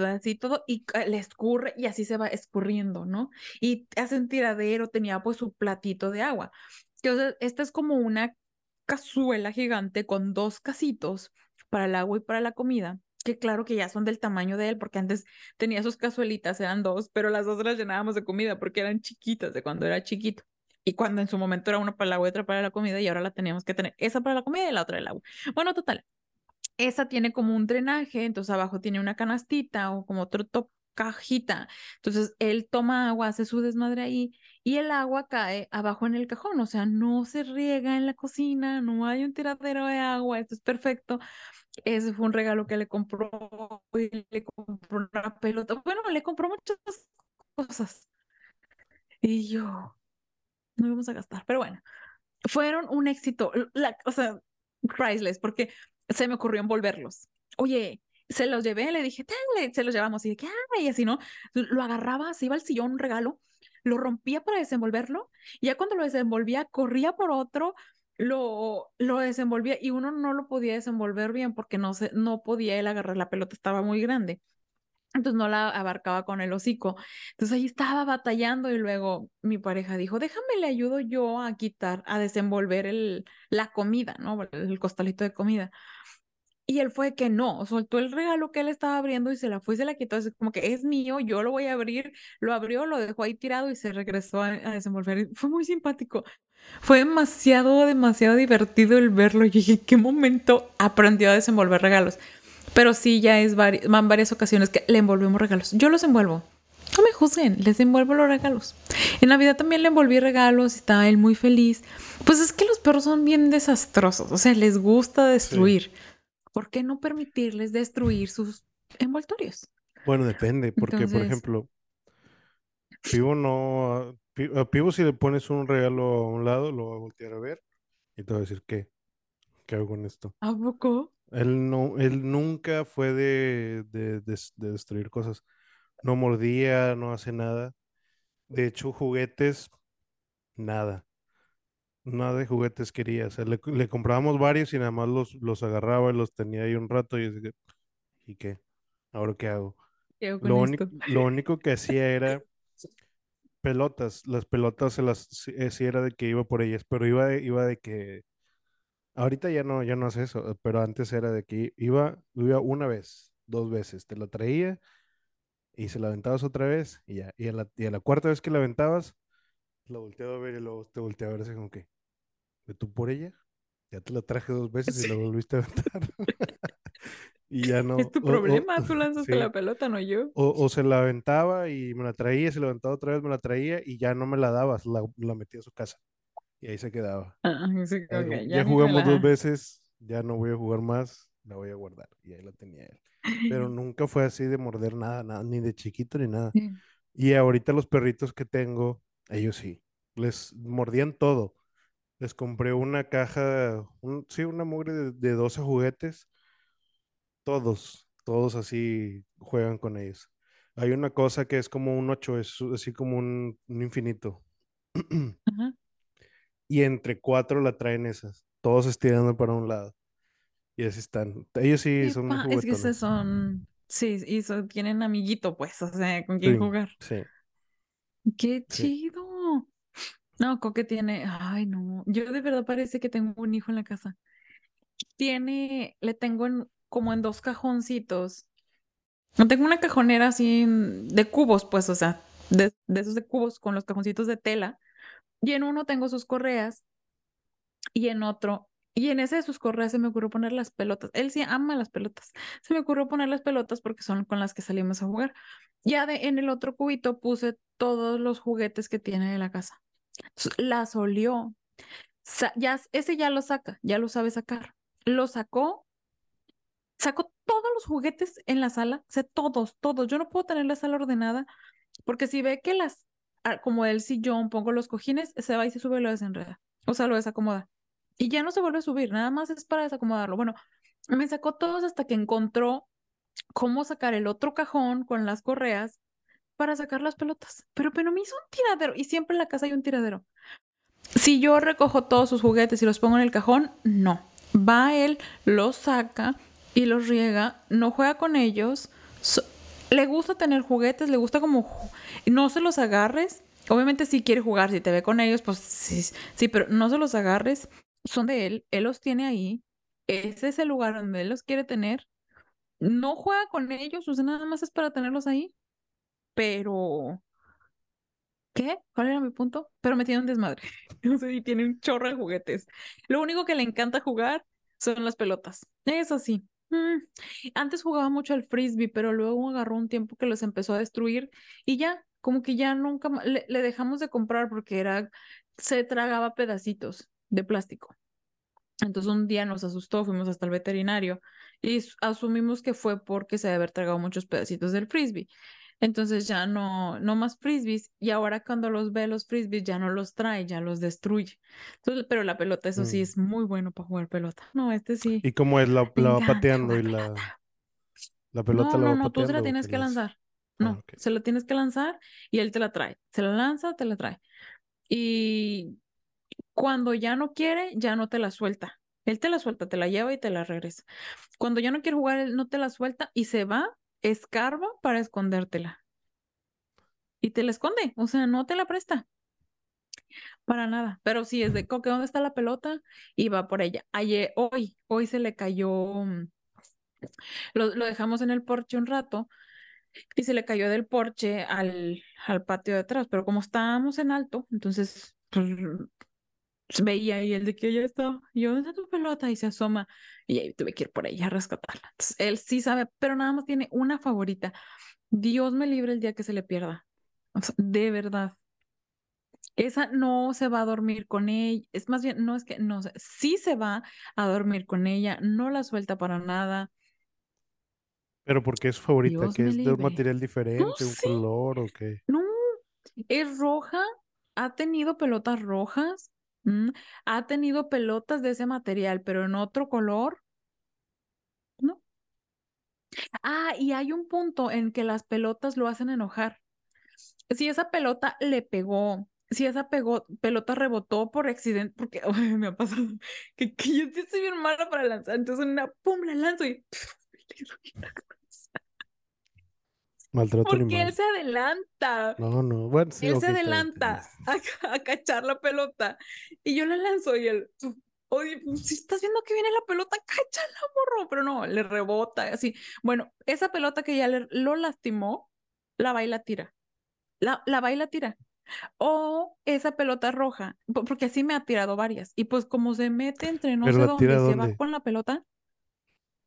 así todo, y le escurre, y así se va escurriendo, ¿no? Y hace un tiradero, tenía pues su platito de agua. Entonces, esta es como una cazuela gigante con dos casitos para el agua y para la comida, que claro que ya son del tamaño de él, porque antes tenía sus cazuelitas, eran dos, pero las dos las llenábamos de comida porque eran chiquitas de cuando era chiquito. Y cuando en su momento era una para el agua y otra para la comida, y ahora la teníamos que tener esa para la comida y la otra el agua. Bueno, total, esa tiene como un drenaje, entonces abajo tiene una canastita o como otro cajita. Entonces él toma agua, hace su desmadre ahí y el agua cae abajo en el cajón, o sea, no se riega en la cocina, no hay un tiradero de agua, esto es perfecto. Ese fue un regalo que le compró y le compró una pelota. Bueno, le compró muchas cosas. Y yo, no vamos a gastar, pero bueno, fueron un éxito, la, o sea, priceless, porque se me ocurrió envolverlos. Oye, se los llevé, le dije, se los llevamos y de que, ay, así, ¿no? Lo agarraba, se iba al sillón, un regalo, lo rompía para desenvolverlo, y ya cuando lo desenvolvía, corría por otro, lo, lo desenvolvía y uno no lo podía desenvolver bien porque no, se, no podía él agarrar la pelota, estaba muy grande. Entonces no la abarcaba con el hocico. Entonces ahí estaba batallando y luego mi pareja dijo, déjame le ayudo yo a quitar, a desenvolver el, la comida, ¿no? El costalito de comida. Y él fue que no, soltó el regalo que él estaba abriendo y se la fue y se la quitó. Es como que es mío, yo lo voy a abrir. Lo abrió, lo dejó ahí tirado y se regresó a, desenvolver. Fue muy simpático. Fue demasiado, demasiado divertido el verlo. Y dije, ¿qué momento aprendió a desenvolver regalos? Pero sí, ya es van varias ocasiones que le envolvemos regalos. Yo los envuelvo. No me juzguen, les envuelvo los regalos. En Navidad también le envolví regalos y estaba él muy feliz. Pues es que los perros son bien desastrosos, o sea, les gusta destruir. ¿Por qué no permitirles destruir sus envoltorios?
Bueno, depende, porque por ejemplo, Pivo no, a Pivo si le pones un regalo a un lado, lo va a voltear a ver y te va a decir, ¿qué? ¿Qué hago con esto?
¿A poco?
Él, no, él nunca fue de, de, destruir cosas. No mordía, no hace nada. De hecho, juguetes, nada. Nada de juguetes quería. O sea, le, comprábamos varios y nada más los, los agarraba y los tenía ahí un rato y decía, ¿y qué? ¿Ahora qué hago? lo, único, lo único que hacía era pelotas. Las pelotas se las sí, eh, era de que iba por ellas, pero iba iba de que Ahorita ya no, ya no hace eso, pero antes era de que iba, iba una vez, dos veces, te la traía y se la aventabas otra vez y ya. Y a la, y a la cuarta vez que la aventabas, la volteaba a ver y luego te volteaba a ver así como que, ¿de tú por ella? Ya te la traje dos veces y la volviste a aventar. y ya no.
Es tu problema, tú lanzaste la pelota, no yo.
O, se la aventaba y me la traía, se la aventaba otra vez, me la traía y ya no me la dabas, la, la metía a su casa. Y ahí se quedaba.
Ah,
ya, jugamos dos veces, ya no voy a jugar más, la voy a guardar. Y ahí la tenía él. Pero nunca fue así de morder nada, nada ni de chiquito ni nada. Y ahorita los perritos que tengo, ellos sí, les mordían todo. Les compré una caja, sí, una mugre de, de 12 juguetes. Todos, todos así juegan con ellos. Hay una cosa que es como un 8, es así como un, un infinito. Ajá y entre cuatro la traen esas, todos estirando para un lado. Y así están. Ellos sí, son muy
Es que son, sí, y tienen amiguito, pues, o sea, con quién jugar.
Sí.
Qué chido. No, Coque tiene, ay no, yo de verdad parece que tengo un hijo en la casa. Tiene, le tengo en, como en dos cajoncitos. No tengo una cajonera así de cubos, pues, o sea, de, de esos de cubos con los cajoncitos de tela y en uno tengo sus correas y en otro, y en ese de sus correas se me ocurrió poner las pelotas. Él sí ama las pelotas. Se me ocurrió poner las pelotas porque son con las que salimos a jugar. Ya de, en el otro cubito puse todos los juguetes que tiene de la casa. Las olió. ya, ese ya lo saca, ya lo sabe sacar. Lo sacó, sacó todos los juguetes en la sala, sé todos, todos. Yo no puedo tener la sala ordenada porque si ve que las como el sillón, pongo los cojines, se va y se sube y lo desenreda. O sea, lo desacomoda. Y ya no se vuelve a subir, nada más es para desacomodarlo. Bueno, me sacó todos hasta que encontró cómo sacar el otro cajón con las correas para sacar las pelotas. Pero, pero me hizo un tiradero y siempre en la casa hay un tiradero. Si yo recojo todos sus juguetes y los pongo en el cajón, no. Va él, los saca y los riega, no juega con ellos. le gusta tener juguetes, le gusta como... No se los agarres. Obviamente si quiere jugar, si te ve con ellos, pues sí, sí, pero no se los agarres. Son de él, él los tiene ahí. Ese es el lugar donde él los quiere tener. No juega con ellos, o sea, nada más es para tenerlos ahí. Pero ¿Qué? ¿Cuál era mi punto? Pero me tiene un desmadre. No sé si tiene un chorro de juguetes. Lo único que le encanta jugar son las pelotas. Eso sí. Mm, antes jugaba mucho al frisbee, pero luego agarró un tiempo que los empezó a destruir y ya, como que ya nunca le, le dejamos de comprar porque era, se tragaba pedacitos de plástico. Entonces un día nos asustó, fuimos hasta el veterinario y asumimos que fue porque se haber tragado muchos pedacitos del frisbee. Entonces ya no, no más frisbees. Y ahora cuando los ve los frisbees ya no los trae, ya los destruye. Entonces, pero la pelota, eso sí, mm. es muy bueno para jugar pelota. No, este sí.
¿Y cómo es? La, va pateando y la, la pelota
no,
la
no, no, tú se la tienes que lanzar. Ah, no, se la tienes que lanzar y él te la trae. Se la lanza, te la trae. Y cuando ya no quiere, ya no te la suelta. Él te la suelta, te la lleva y te la regresa. Cuando ya no quiere jugar, él no te la suelta y se va escarba para escondértela. Y te la esconde, o sea, no te la presta. Para nada. Pero sí, es de coque, ¿dónde está la pelota? Y va por ella. Ayer, hoy, hoy se le cayó. Mm, lo, dejamos en el porche un rato y se le cayó del porche al, al patio de atrás. Pero como estábamos en alto, entonces pues, veía y el de que ya está, yo, ¿dónde tu pelota? Y se asoma y ahí tuve que ir por ella a rescatarla. él sí sabe, pero nada más tiene una favorita. Dios me libre el día que se le pierda. de verdad. Esa no se va a dormir con ella. Es más bien, no es que no, sí se va a dormir con ella, no la suelta para nada.
Pero porque es favorita, que es de un material diferente, un color o qué.
No, es roja, ha tenido pelotas rojas, Mm, ha tenido pelotas de ese material, pero en otro color, ¿no? Ah, y hay un punto en que las pelotas lo hacen enojar. Si esa pelota le pegó, si esa pegó, pelota rebotó por accidente, porque me ha pasado que, yo estoy bien mala para lanzar, entonces una pum, la lanzo y
Maltrato
Porque él se adelanta.
No, no, bueno, sí.
Él se adelanta a, cachar la pelota y yo la lanzo y él, oye, si estás viendo que viene la pelota, cáchala, morro, pero no, le rebota, así. Bueno, esa pelota que ya le, lo lastimó, la va y la tira. La, la va y la tira. O esa pelota roja, porque así me ha tirado varias. Y pues como se mete entre no sé dónde, se va con la pelota,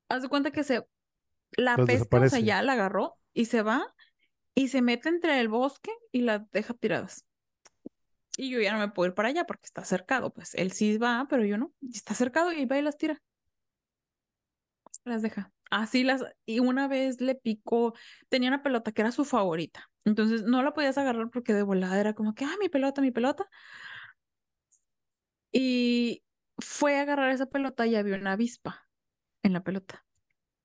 haz de cuenta que se la pesca, o sea, ya la agarró y se va y se mete entre el bosque y la deja tiradas. Y yo ya no me puedo ir para allá porque está cercado. Pues él sí va, pero yo no. Está cercado y va y las tira. Las deja. Así las. Y una vez le picó. Tenía una pelota que era su favorita. Entonces no la podías agarrar porque de volada era como que, ah, mi pelota, mi pelota. Y fue a agarrar esa pelota y había una avispa en la pelota.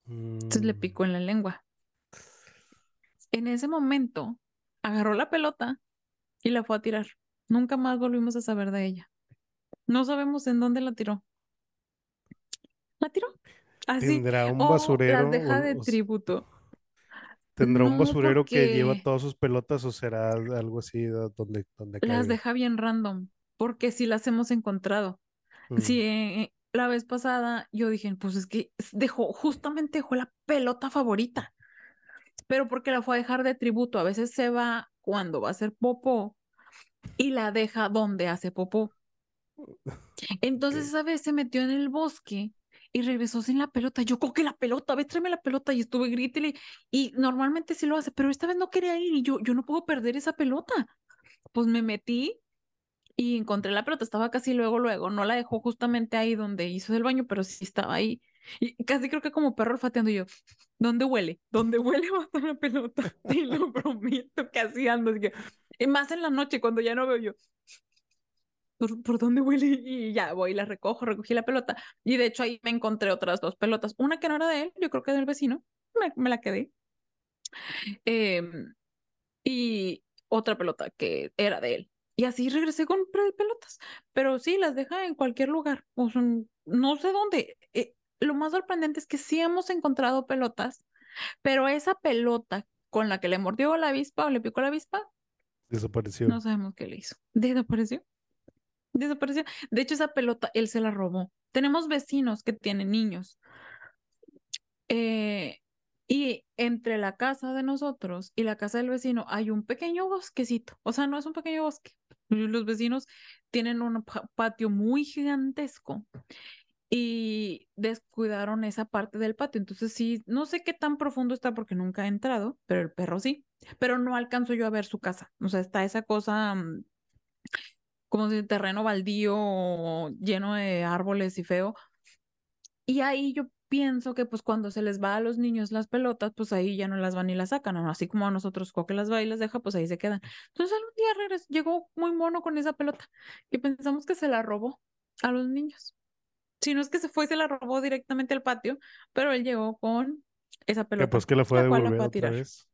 Entonces le mm. picó en la lengua. En ese momento, agarró la pelota y la fue a tirar. Nunca más volvimos a saber de ella. No sabemos en dónde la tiró. La tiró. Así.
Tendrá un basurero.
las deja de tributo.
¿Tendrá un basurero que lleva todas sus pelotas o será algo así donde, donde
Las deja bien random, porque sí las hemos encontrado. Sí, mm. eh, la vez pasada yo dije, pues es que dejó, justamente dejó la pelota favorita, pero porque la fue a dejar de tributo. A veces se va cuando va a hacer popó y la deja donde hace popó. Entonces esa vez se metió en el bosque y regresó sin la pelota. Yo coge la pelota, ve, tráeme la pelota y estuve grítele. Y normalmente sí lo hace, pero esta vez no quería ir y yo, yo no puedo perder esa pelota. Pues me metí y encontré la pelota, estaba casi luego, luego, no la dejó justamente ahí donde hizo el baño, pero sí estaba ahí. Y casi creo que como perro olfateando yo, ¿dónde huele? ¿Dónde huele va a estar la pelota? Y lo prometo que así ando. que... Y más en la noche cuando ya no veo yo. ¿por, por dónde huele? Y ya voy la recojo, recogí la pelota. Y de hecho ahí me encontré otras dos pelotas. Una que no era de él, yo creo que del vecino, me, me la quedé. Em, y otra pelota que era de él. Y así regresé con pelotas. Pero sí, las deja en cualquier lugar. O sea, no sé dónde. Eh, lo más sorprendente es que sí hemos encontrado pelotas, pero esa pelota con la que le mordió la avispa o le picó la avispa,
Desapareció.
no sabemos qué le hizo. Desapareció. Desapareció. De hecho, esa pelota él se la robó. Tenemos vecinos que tienen niños. Eh, y entre la casa de nosotros y la casa del vecino hay un pequeño bosquecito. O sea, no es un pequeño bosque. Los vecinos tienen un patio muy gigantesco y descuidaron esa parte del patio. Entonces sí, no sé qué tan profundo está porque nunca he entrado, pero el perro sí. Pero no alcanzo yo a ver su casa. O sea, está esa cosa mm, como si terreno baldío lleno de árboles y feo. Y ahí yo pienso que pues cuando se les va a los niños las pelotas, pues ahí ya no las van y las sacan, ¿no? Así como a nosotros Coque las va y las deja, pues ahí se quedan. Entonces algún día regresó, llegó muy mono con esa pelota y pensamos que se la robó a los niños. Si no es que se fue, se la robó directamente al patio, pero él llegó con esa pelota.
pues que la fue a
la fue a
otra
tirar.
vez.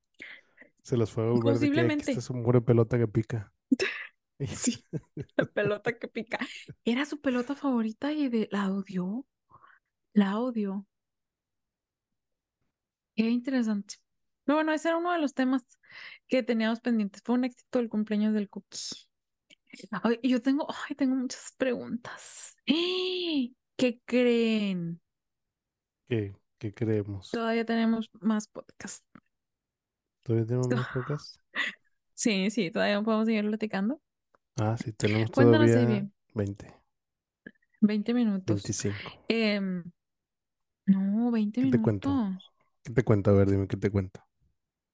Se las fue a devolver de que "Aquí
Posiblemente.
está su mugre pelota que pica.
Sí, la pelota que pica. Era su pelota favorita y de, la odió. La odió. Qué interesante. Pero bueno, ese era uno de los temas que teníamos pendientes. Fue un éxito el cumpleaños del cookie. Ay, y yo tengo, ay, tengo muchas preguntas. ¿Qué creen?
¿Qué, qué creemos?
Todavía tenemos más podcast.
¿Todavía tenemos más podcast?
Sí, sí, todavía podemos seguir platicando.
Ah, sí, tenemos
Cuéntanos,
todavía
Ivy.
20,
20 minutos.
25.
Em, no, 20
¿Qué te cuento? ¿Qué te cuento? A ver, dime qué te cuento.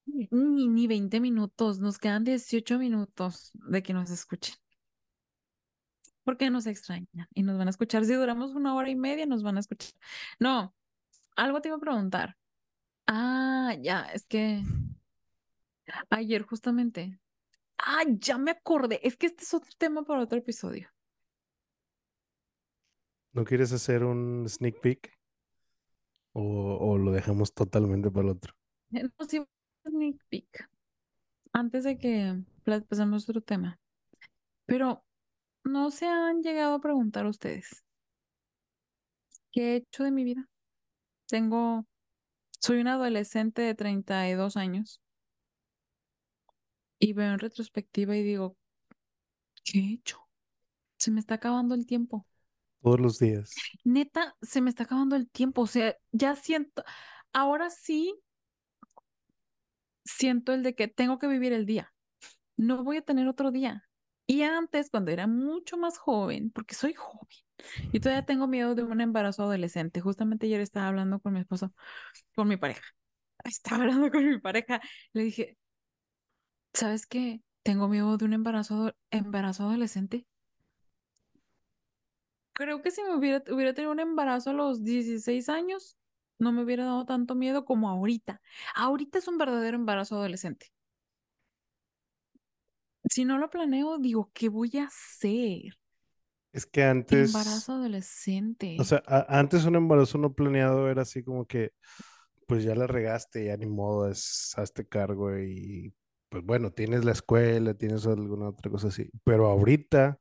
Ni, ni 20 minutos, nos quedan 18 minutos de que nos escuchen. Porque nos extrañan y nos van a escuchar. Si duramos una hora y media, nos van a escuchar. No, algo te iba a preguntar. Ah, ya, es que ayer justamente. Ah, ya me acordé. Es que este es otro tema para otro episodio.
¿No quieres hacer un sneak peek? ¿O, o lo dejamos totalmente para el otro?
Eh, No, sí, sneak peek. Antes de que pasemos a otro tema. Pero no se han llegado a preguntar ustedes. ¿Qué he hecho de mi vida? Tengo, soy una adolescente de 32 años y veo en retrospectiva y digo, ¿qué he hecho? Se me está acabando el tiempo.
Todos los días.
Neta, se me está acabando el tiempo. O sea, ya siento, ahora sí siento el de que tengo que vivir el día. No voy a tener otro día. Y antes, cuando era mucho más joven, porque soy joven, y todavía tengo miedo de un embarazo adolescente. Justamente ayer estaba hablando con mi esposo, con mi pareja. Estaba hablando con mi pareja. Le dije, ¿sabes qué? Tengo miedo de un embarazo, embarazo adolescente. Creo que si me hubiera, hubiera tenido un embarazo a los 16 años, no me hubiera dado tanto miedo como ahorita. Ahorita es un verdadero embarazo adolescente. Si no lo planeo, digo, ¿qué voy a hacer?
Es que antes,
Embarazo adolescente.
o sea, a- antes un embarazo no planeado era así como que, pues ya la regaste, ya ni modo, es, hazte cargo y pues bueno, tienes la escuela, tienes alguna otra cosa así. Pero ahorita,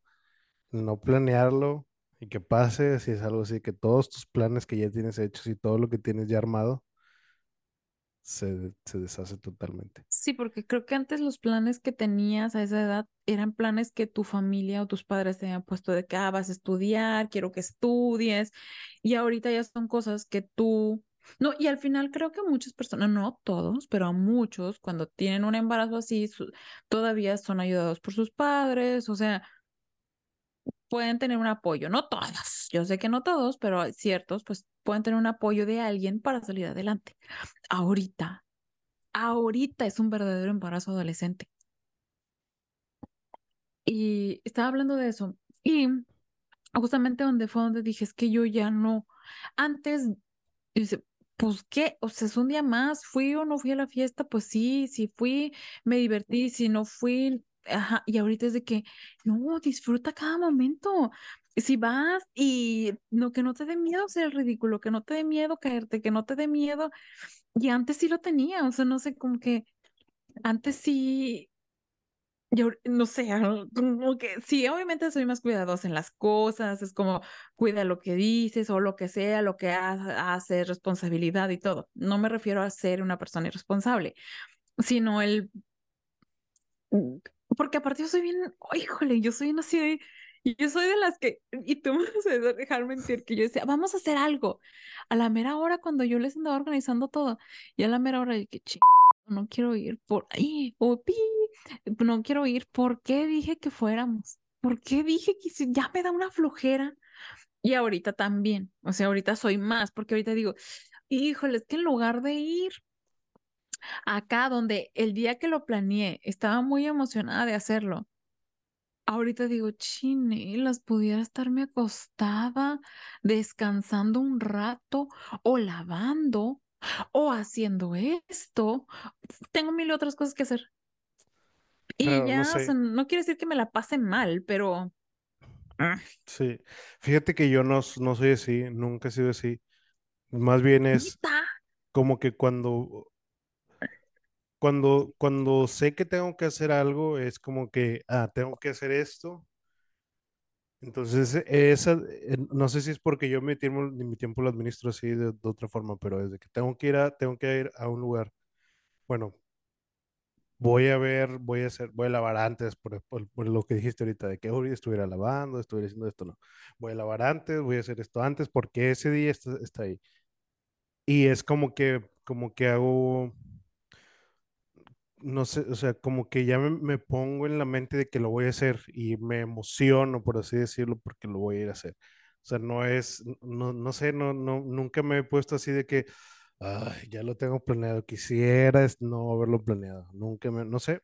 no planearlo y que pase, si es algo así, que todos tus planes que ya tienes hechos y todo lo que tienes ya armado, se, se deshace totalmente.
Sí, porque creo que antes los planes que tenías a esa edad eran planes que tu familia o tus padres te habían puesto de que ah, vas a estudiar, quiero que estudies, y ahorita ya son cosas que tú... No, y al final creo que muchas personas, no todos, pero a muchos, cuando tienen un embarazo así, todavía son ayudados por sus padres, o sea, pueden tener un apoyo, no todas, yo sé que no todos, pero ciertos, pues pueden tener un apoyo de alguien para salir adelante. Ahorita ahorita es un verdadero embarazo adolescente. Y estaba hablando de eso. Y justamente donde fue donde dije, es que yo ya no. Antes, pues qué, o sea, es un día más, fui o no fui a la fiesta, pues sí, si fui, me divertí, si no fui, ajá, y ahorita es de que, no, disfruta cada momento. Si vas y no, que no te dé miedo ser ridículo, que no te dé miedo caerte, que no te dé miedo. Y antes sí lo tenía, o sea, no sé, como que antes sí, yo no sé, como que sí, obviamente soy más cuidadosa en las cosas, es como cuida lo que dices o lo que sea, lo que hace, responsabilidad y todo. No me refiero a ser una persona irresponsable, sino el... Porque aparte yo soy bien, híjole, yo soy así de... Yo soy de las que, y tú me vas a dejar mentir, que yo decía, vamos a hacer algo. A la mera hora, cuando yo les andaba organizando todo, y a la mera hora, que ching, no quiero ir por ahí, o no quiero ir. ¿Por qué dije que fuéramos? ¿Por qué dije que ya me da una flojera? Y ahorita también, o sea, ahorita soy más, porque ahorita digo, híjole, es que en lugar de ir acá donde el día que lo planeé estaba muy emocionada de hacerlo, ahorita digo, chine, las pudiera estarme acostada, descansando un rato o lavando o haciendo esto. Tengo mil otras cosas que hacer. Y ya,
no
o sea, no quiere decir que me la pase mal, pero...
Ah. Sí, fíjate que yo no, no soy así, nunca he sido así. Más bien es como que cuando, cuando, cuando sé que tengo que hacer algo, es como que, ah, tengo que hacer esto. Entonces, esa, eh, no sé si es porque yo mi tiempo, mi tiempo lo administro así de, de otra forma, pero desde que tengo que ir a, tengo que ir a un lugar. Bueno, voy a ver, voy a hacer, voy a lavar antes, por, lo que dijiste ahorita, de que hoy estuviera lavando, estuviera haciendo esto, no. Voy a lavar antes, voy a hacer esto antes, porque ese día está, está ahí. Y es como que, como que hago, no sé, o sea, como que ya me, pongo en la mente de que lo voy a hacer y me emociono, por así decirlo, porque lo voy a ir a hacer. O sea, no es, no, no sé, no, no, nunca me he puesto así de que, Ay, ya lo tengo planeado. Quisiera no haberlo planeado. Nunca me, no sé.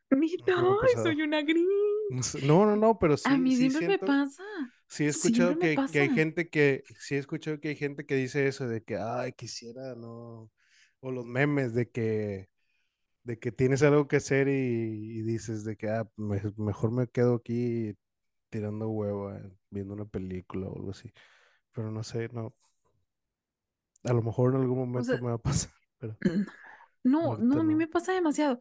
No, soy una gris.
No, no, no, pero sí.
A mí siempre me pasa.
Sí he escuchado que, que, hay gente que, sí he escuchado que hay gente que dice eso de que, ay, quisiera, no. O los memes de que, de que tienes algo que hacer y, dices de que, ah, mejor me quedo aquí tirando huevo, viendo una película o algo así. Pero no sé, no, a lo mejor en algún momento me va a pasar, pero...
No, no, a mí me pasa demasiado.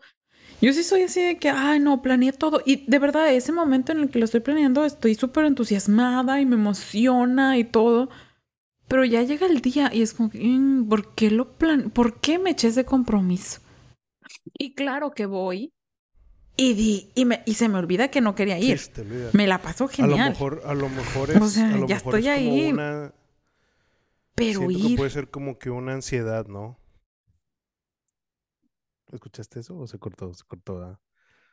Yo sí soy así de que, ay, no, planeé todo. Y de verdad, ese momento en el que lo estoy planeando, estoy súper entusiasmada y me emociona y todo. Pero ya llega el día y es como, mm, ¿por qué lo plan ¿Por qué me eché ese compromiso? Y claro que voy. Y, di, y, me, y se me olvida que no quería ir. me la paso genial.
A lo mejor, a lo mejor es, o sea, ya estoy ahí. Pero Siento que puede ser como que una ansiedad, ¿no? ¿Escuchaste eso o se cortó? Se cortó,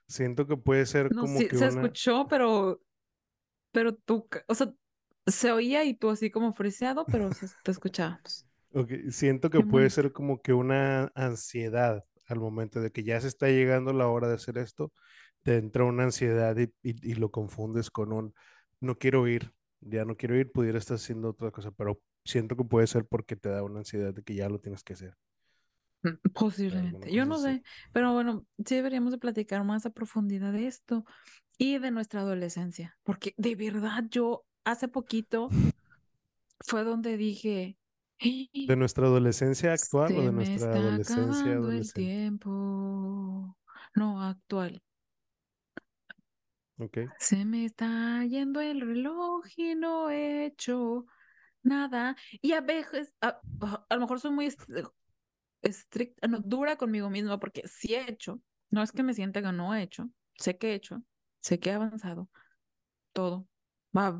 Siento que puede ser no, como sí, que
se escuchó, pero pero tú, o sea, se oía y tú así como friseado, pero te escuchábamos.
Ok, siento que puede ser como que una ansiedad al momento de que ya se está llegando la hora de hacer esto, te entra una ansiedad y, y lo confundes con un no quiero ir, ya no quiero ir, pudiera estar haciendo otra cosa, pero siento que puede ser porque te da una ansiedad de que ya lo tienes que hacer.
Mm, posiblemente, yo no sé, pero bueno, sí deberíamos de platicar más a profundidad de esto y de nuestra adolescencia, porque de verdad yo hace poquito fue donde dije...
¿De nuestra adolescencia actual o de nuestra adolescencia adolescente?
el tiempo. No, actual.
Okay.
Se me está yendo el reloj y no he hecho nada. Y a veces, a, lo mejor soy muy estricta, no, dura conmigo misma porque sí he hecho, no es que me sienta que no he hecho, sé que he hecho, sé que he avanzado, todo. Va,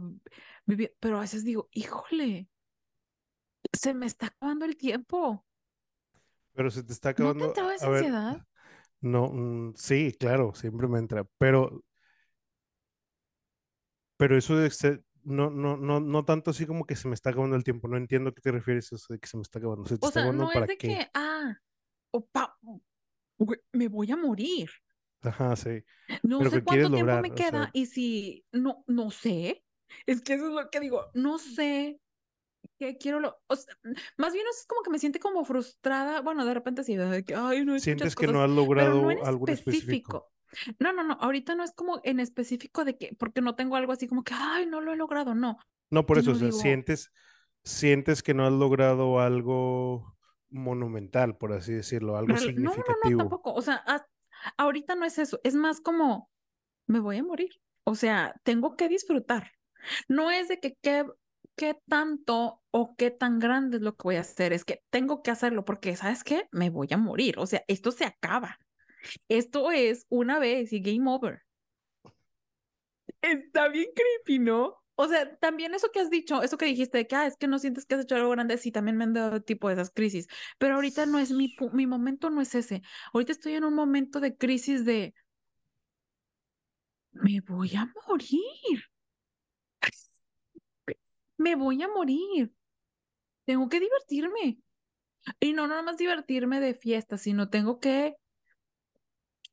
pero a veces digo, híjole, se me está acabando el tiempo.
Pero se te está acabando.
¿No te esa ansiedad?
no, mm, sí, claro, siempre me entra, pero pero eso de, no, no, no, no tanto así como que se me está acabando el tiempo. No entiendo a qué te refieres eso de que se me está acabando. ¿Se te
o
está
sea,
acabando
no
para
es de
qué?
que, ah, opa, me voy a morir.
Ajá, sí.
No sé cuánto tiempo me queda y si, no, no sé. Es que eso es lo que digo, no sé que quiero lo, o sea, más bien es como que me siente como frustrada, bueno, de repente sí, de que, ay, no
Sientes que no has
pero no
logrado algo específico.
específico. No, no, no, ahorita no es como en específico de que, porque no tengo algo así como que, ay, no lo he logrado, no,
No, por eso, o
sino
sea,
digo,
sientes, sientes que no has logrado algo monumental, por así decirlo, algo
real- no, no, no,
significativo.
tampoco, o sea, a- ahorita no es eso, es más como, me voy a morir, o sea, tengo que disfrutar. No es de que qué, qué tanto o qué tan grande es lo que voy a hacer, es que tengo que hacerlo porque, ¿sabes qué? Me voy a morir, o sea, esto se acaba. Esto es una vez y game over. Está bien creepy, ¿no? O sea, también eso que has dicho, eso que dijiste de que, ah, es que no sientes que has hecho algo grande, sí, también me han dado tipo de esas crisis, pero ahorita no es mi, mi momento, no es ese. Ahorita estoy en un momento de crisis de, me voy a morir, me voy a morir, tengo que divertirme. Y no nada más divertirme de fiesta, sino tengo que,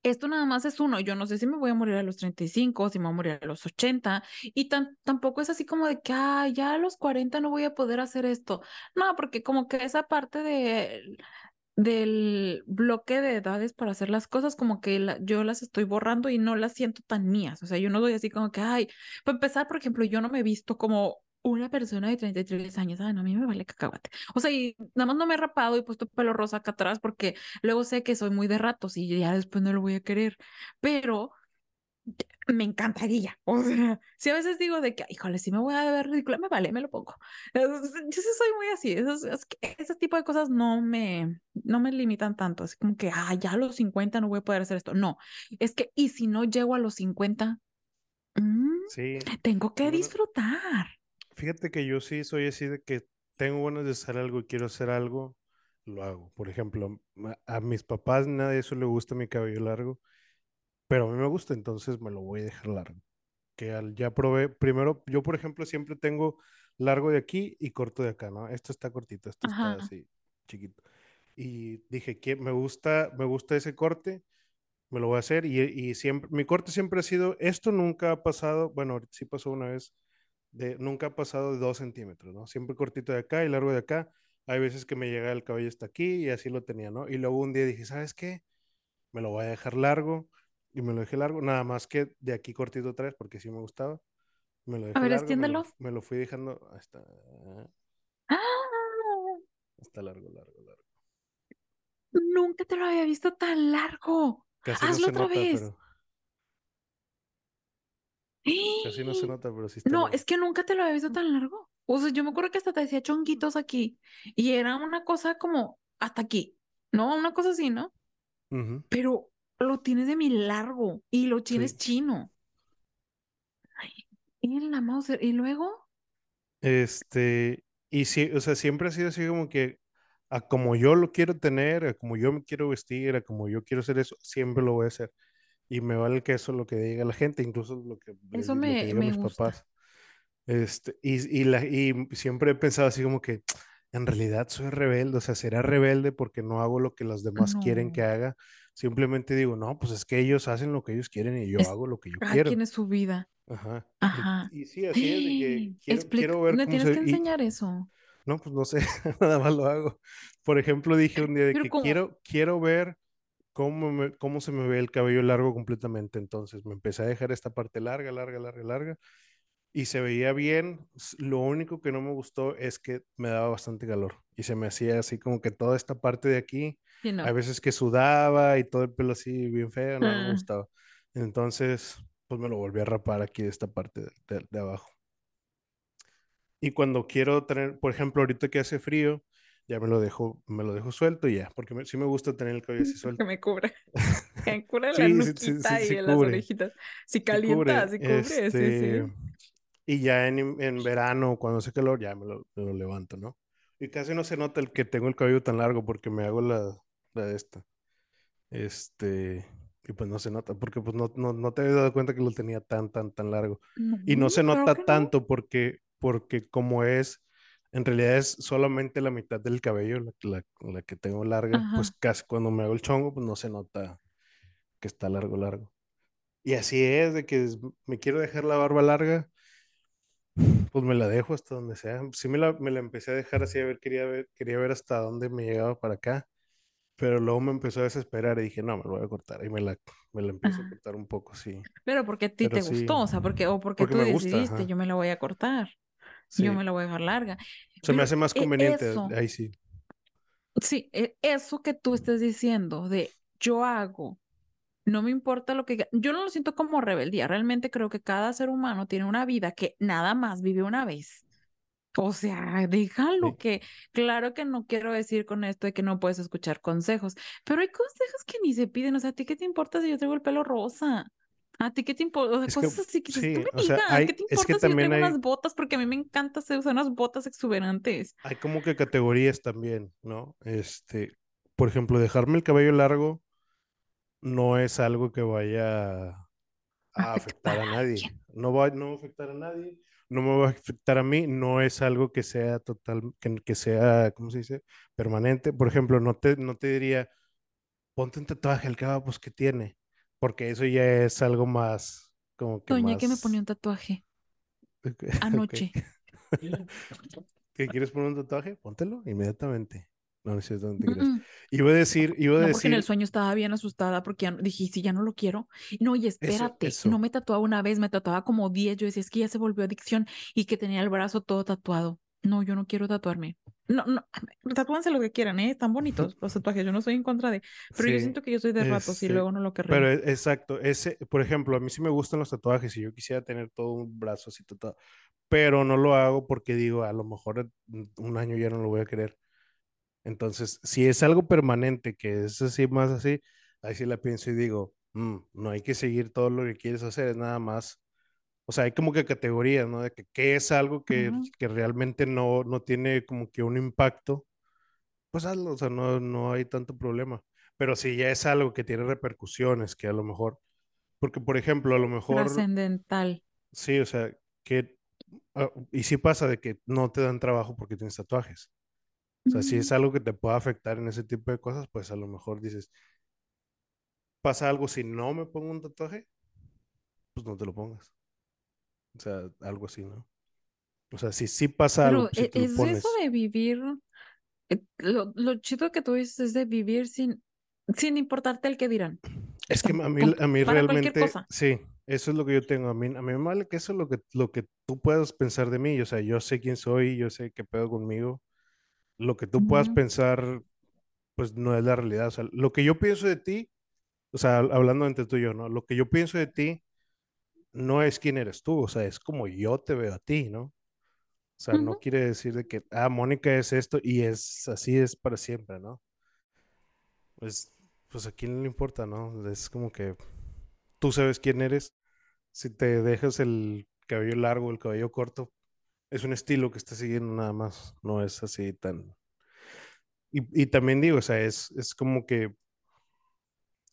esto nada más es uno, yo no sé si me voy a morir a los 35, si me voy a morir a los 80, y tan, tampoco es así como de que, ah, ya a los 40 no voy a poder hacer esto. No, porque como que esa parte de, del bloque de edades para hacer las cosas, como que yo las estoy borrando y no las siento tan mías. O sea, yo no doy así como que, ay, para empezar, por ejemplo, yo no me he visto como una persona de 33 años. Ay, no, a mí me vale cacahuate. O sea, y nada más no me he rapado y puesto pelo rosa acá atrás porque luego sé que soy muy de ratos y ya después no lo voy a querer. Pero me encantaría. O sea, si a veces digo de que, híjole, si me voy a ver ridícula, me vale, me lo pongo. Yo sí soy muy así. Esos, es que ese tipo de cosas no me, no me limitan tanto. Es como que, ah, ya a los 50 no voy a poder hacer esto. No, es que, y si no llego a los 50, mm,
Sí,
tengo que disfrutar.
Fíjate que yo sí soy así de que tengo ganas de hacer algo y quiero hacer algo, lo hago. Por ejemplo, a, mis papás nadie eso le gusta mi cabello largo, pero a mí me gusta, entonces me lo voy a dejar largo. Que al ya probé, primero, yo por ejemplo siempre tengo largo de aquí y corto de acá, ¿no? Esto está cortito, esto está
Ajá.
así, chiquito. Y dije que me gusta, me gusta ese corte me lo voy a hacer y, y siempre, mi corte siempre ha sido, esto nunca ha pasado, bueno, ahorita sí pasó una vez, de, nunca ha pasado de dos centímetros, ¿no? Siempre cortito de acá y largo de acá. Hay veces que me llega el cabello hasta aquí y así lo tenía, ¿no? Y luego un día dije, ¿sabes qué? Me lo voy a dejar largo y me lo dejé largo, nada más que de aquí cortito otra vez porque sí me gustaba. Me lo
A ver,
largo, me lo,
extiéndelo.
me lo fui dejando hasta,
¡Ah!
hasta largo, largo, largo.
Nunca te lo había visto tan largo.
Casi
Hazlo otra
nota,
vez.
pero casi no se nota, pero sí está
No,
largo.
es que nunca te lo había visto tan largo. O sea, yo me acuerdo que hasta te decía chonguitos aquí y era una cosa como hasta aquí, ¿no? Una cosa así, ¿no? Pero lo tienes de mi largo y lo tienes
Sí.
chino. Y en la Mauser. Y luego,
Este, y sí, o sea, siempre ha sido así como que a como yo lo quiero tener, a como yo me quiero vestir, a como yo quiero hacer eso, siempre lo voy a hacer. Y me vale que eso es lo que diga la gente, incluso lo que,
eso
lo que
me,
digan
me
mis
gusta.
papás. Este, y, y, la, y siempre he pensado así como que en realidad soy rebelde, o sea, será rebelde porque no hago lo que los demás quieren que
No,
haga. Simplemente digo, no, pues es que ellos hacen lo que ellos quieren y yo
es
hago lo que yo quiero.
quien es su vida.
Ajá.
Ajá.
Y sí, así es de que quiero,
Explica,
quiero ver
me
cómo
tienes
se...
que
Y,
enseñar eso.
no, pues no sé, nada más lo hago. Por ejemplo, dije un día de
Pero
que
como,
quiero, quiero ver cómo, me- cómo se me ve el cabello largo completamente. Entonces me empecé a dejar esta parte larga, larga, larga, larga. Y se veía bien. Lo único que no me gustó es que me daba bastante calor. Y se me hacía así como que toda esta parte de aquí,
know.
veces que sudaba y todo el pelo así bien feo, no, me
Ah,
gustaba. Entonces, pues me lo volví a rapar aquí de esta parte de de- de abajo. Y cuando quiero tener, por ejemplo, ahorita que hace frío, ya me lo dejo, me lo dejo suelto y ya, porque me- sí me gusta tener el cabello así
que
suelto.
me cubra. Que me cubra la
Sí, sí, sí, sí,
nuquita y
sí
las orejitas. Si
sí
calienta,
cubre.
si cubre, sí,
Este,
sí.
y ya en, en verano, cuando hace calor, ya me lo, me lo levanto, ¿no? Y casi no se nota el que tengo el cabello tan largo porque me hago la, la de esta. Este, y pues no se nota, porque pues no, no, no te había dado cuenta que lo tenía tan, tan, tan largo.
No,
Y no se nota
que no.
tanto porque, porque como es, en realidad es solamente la mitad del cabello, la, la- la que tengo larga, pues
Ajá.
casi cuando me hago el chongo, pues no se nota que está largo, largo. Y así es, de que me quiero dejar la barba larga, pues me la dejo hasta donde sea. Sí me la, me la empecé a dejar así, a ver, quería ver, quería ver hasta dónde me llegaba para acá, pero luego me empezó a desesperar y dije, no, me lo voy a cortar y me la, me la empiezo a
Ajá.
cortar un poco, sí.
Pero porque a ti
Pero
te
sí,
gustó, o sea, porque, o porque
porque
tú
gusta,
decidiste,
ajá,
yo me la voy a cortar, yo me la voy a dejar larga.
Se me hace más
e-
conveniente,
eso,
ahí sí.
sí, e- eso que tú estás diciendo de yo hago, no me importa lo que... Yo no lo siento como rebeldía, realmente creo que cada ser humano tiene una vida que nada más vive una vez. O sea, déjalo
Sí.
que, claro que no quiero decir con esto de que no puedes escuchar consejos, pero hay consejos que ni se piden. O sea, ¿a ti qué te importa si yo traigo el pelo rosa? ¿A ti qué te importa? O sea,
Es que,
cosas así que dices, tú
sí,
me
o sea,
digas, ¿qué
hay,
te
es que
importa si yo
también
traigo
hay,
unas botas? Porque a mí me encanta hacer- usar unas botas exuberantes.
hay como que categorías también, ¿no? Este, por ejemplo, dejarme el cabello largo no es algo que vaya a
Afectar
a nadie. No va, no va a afectar a nadie, no me va a afectar a mí, no es algo que sea total, que, que sea, ¿cómo se dice? Permanente. Por ejemplo, no te, no te diría, ponte un tatuaje, el cabo, pues, ¿qué tiene? Porque eso ya es algo más, como que
Soñé que me ponía
más,
un tatuaje anoche.
¿Qué quieres poner un tatuaje? Póntelo inmediatamente. No, no es cierto, no te creas.
Mm,
Iba a decir, iba a
No, porque en el
decir,
sueño estaba bien asustada porque ya no- dije, "¿Y si ya no lo quiero. No, y
eso,
espérate, no
eso.
me tatuaba una vez, me tatuaba como 10. Yo decía, es que ya se volvió adicción y que tenía el brazo todo tatuado. No, yo no quiero tatuarme. No, no, tatúanse lo que quieran, ¿eh? Están bonitos los tatuajes, yo no estoy en contra de, pero yo
Sí,
siento que yo soy de ratos y luego no lo
pero
querría.
e- exacto, ese, por ejemplo, a mí sí me gustan los tatuajes y yo quisiera tener todo un brazo así tatuado, pero no lo hago porque digo, a lo mejor en un año ya no lo voy a querer. Entonces, si es algo permanente, que es así, más así, ahí sí la pienso y digo, "Mm, no hay que seguir todo lo que quieres hacer, es nada más. O sea, hay como que categorías, ¿no? De que qué es algo que,
Ujú,
que realmente no, no tiene como que un impacto, pues hazlo, o sea, no, no hay tanto problema. Pero si ya es algo que tiene repercusiones, que a lo mejor, porque por ejemplo, a lo mejor,
Trascendental.
sí, o sea, que, ah, y sí pasa de que no te dan trabajo porque tienes tatuajes. O sea, si es algo que te pueda afectar en ese tipo de cosas, pues a lo mejor dices, pasa algo si no me pongo un tatuaje, pues no te lo pongas. O sea, algo así, ¿no? O sea, si sí pasa algo,
Pero
pues si
e-
lo
es eso
pones.
de vivir, eh, lo, lo chido que tú dices es de vivir sin, sin importarte el que dirán.
Es que a mí, a mí
Para
realmente, sí, eso es lo que yo tengo. A mí, a mí me vale que eso es lo que, lo que tú puedas pensar de mí. O sea, yo sé quién soy, yo sé qué pedo conmigo. Lo que tú puedas
Ujú,
pensar, pues no es la realidad. O sea, lo que yo pienso de ti, o sea, hablando entre tú y yo, ¿no? Lo que yo pienso de ti no es quién eres tú, o sea, es como yo te veo a ti, ¿no? O sea, no quiere decir de que, ah, Mónica es esto y es así es para siempre, ¿no? Pues, pues a quién le importa, ¿no? Es como que tú sabes quién eres. Si te dejas el cabello largo, el cabello corto, es un estilo que estás siguiendo nada más, no es así tan... Y, y también digo, o sea, es, es como que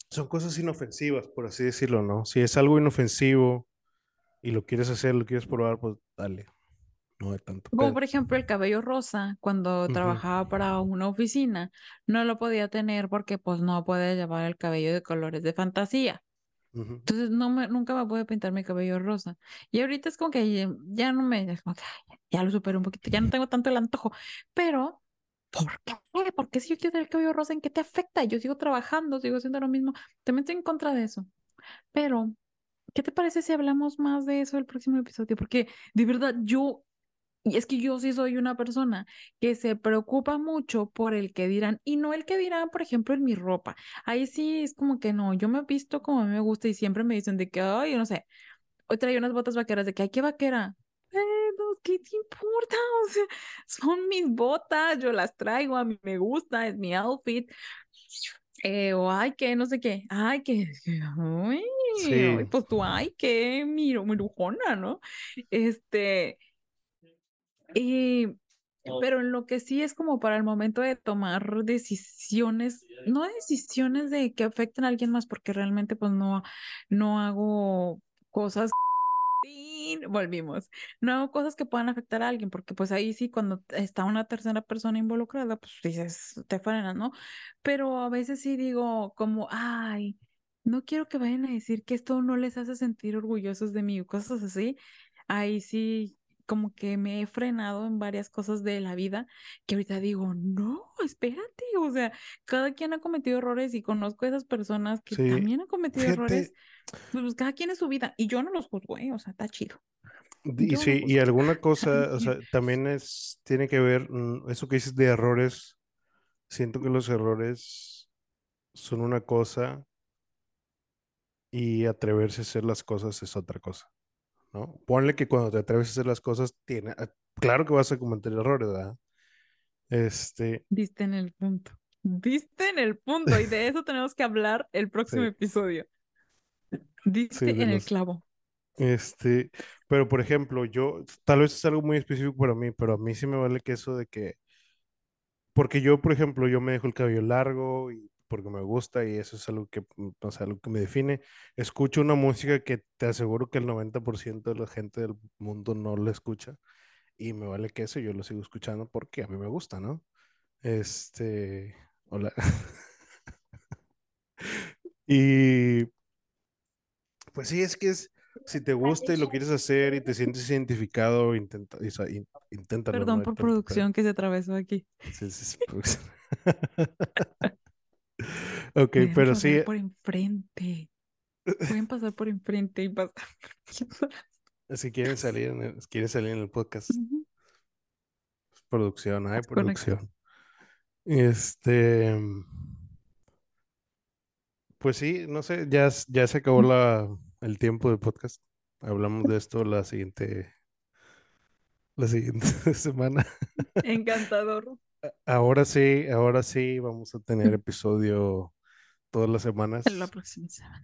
son cosas inofensivas, por así decirlo, ¿no? Si es algo inofensivo y lo quieres hacer, lo quieres probar, pues dale, no hay tanto
Como
pedo.
por ejemplo el cabello rosa, cuando trabajaba para una oficina, no lo podía tener porque pues no puede llevar el cabello de colores de fantasía. Entonces no me, nunca me pude pintar mi cabello rosa. Y ahorita es como que ya, ya no me, como que, ya lo superé un poquito, ya no tengo tanto el antojo. Pero, ¿por qué? ¿Por qué si yo quiero tener el cabello rosa, en qué te afecta? Yo sigo trabajando, sigo haciendo lo mismo. También estoy en contra de eso. Pero, ¿qué te parece si hablamos más de eso el próximo episodio? Porque de verdad yo y es que yo sí soy una persona que se preocupa mucho por el que dirán y no el que dirán, por ejemplo, en mi ropa. Ahí sí es como que no, yo me visto como a mí me gusta y siempre me dicen de que, ay, no sé, hoy traía unas botas vaqueras de que, ay, ¿qué vaquera? Eh, ¿qué te importa? Son mis botas, yo las traigo, a mí me gusta, es mi outfit. Eh, o ay, que no sé qué, ay, que, que- ay,
Sí,
pues tú, ay, qué miro, mirujona, ¿no? Este, y pero en lo que sí es como para el momento de tomar decisiones, no decisiones de que afecten a alguien más, porque realmente pues no, no hago cosas, ¡Tin! volvimos, no cosas que puedan afectar a alguien, porque pues ahí sí cuando está una tercera persona involucrada, pues dices, te frenas, ¿no? Pero a veces sí digo como, ay, no quiero que vayan a decir que esto no les hace sentir orgullosos de mí cosas así. Ahí sí como que me he frenado en varias cosas de la vida que ahorita digo, no, espérate, o sea, cada quien ha cometido errores y conozco a esas personas que
Sí,
también han cometido
fíjate,
errores, pues cada quien es su vida y yo no los juzgo, ¿eh? O sea, está chido.
y
Yo no
sí, y alguna cosa, o sea, también es, tiene que ver, mm, eso que dices de errores, siento que los errores son una cosa y atreverse a hacer las cosas es otra cosa, ¿no? Ponle que cuando te atreves a hacer las cosas, tiene, ah, claro que vas a cometer errores, ¿verdad? Este,
Diste en el punto. Diste en el punto y de eso tenemos que hablar el próximo
sí,
episodio. Diste en el clavo.
este, pero por ejemplo, yo, tal vez es algo muy específico para mí, pero a mí sí me vale que eso de que, porque yo, por ejemplo, yo me dejo el cabello largo y porque me gusta y eso es algo que, mm, o sea, algo que me define. Escucho una música que te aseguro que el 90% de la gente del mundo no la escucha y me vale que eso yo lo sigo escuchando porque a mí me gusta, ¿no? Este, hola. Y pues sí, es que es, si te gusta y lo quieres hacer y te sientes identificado, intenta, inténtalo, no
Perdón
hay
por producción que se atravesó aquí.
Sí, sí, sí. Ok,
Pueden
pero
pasar
sí,
por enfrente. Pueden pasar por enfrente y pasar.
si quieren salir en el, quieren salir en el podcast,
Ujú,
producción, hay producción. Este, pues sí, no sé, ya, ya se acabó la, el tiempo del podcast. Hablamos de esto la siguiente, la siguiente semana.
Encantador.
Ahora sí, ahora sí, vamos a tener episodio todas las
La
semanas.
próxima semana.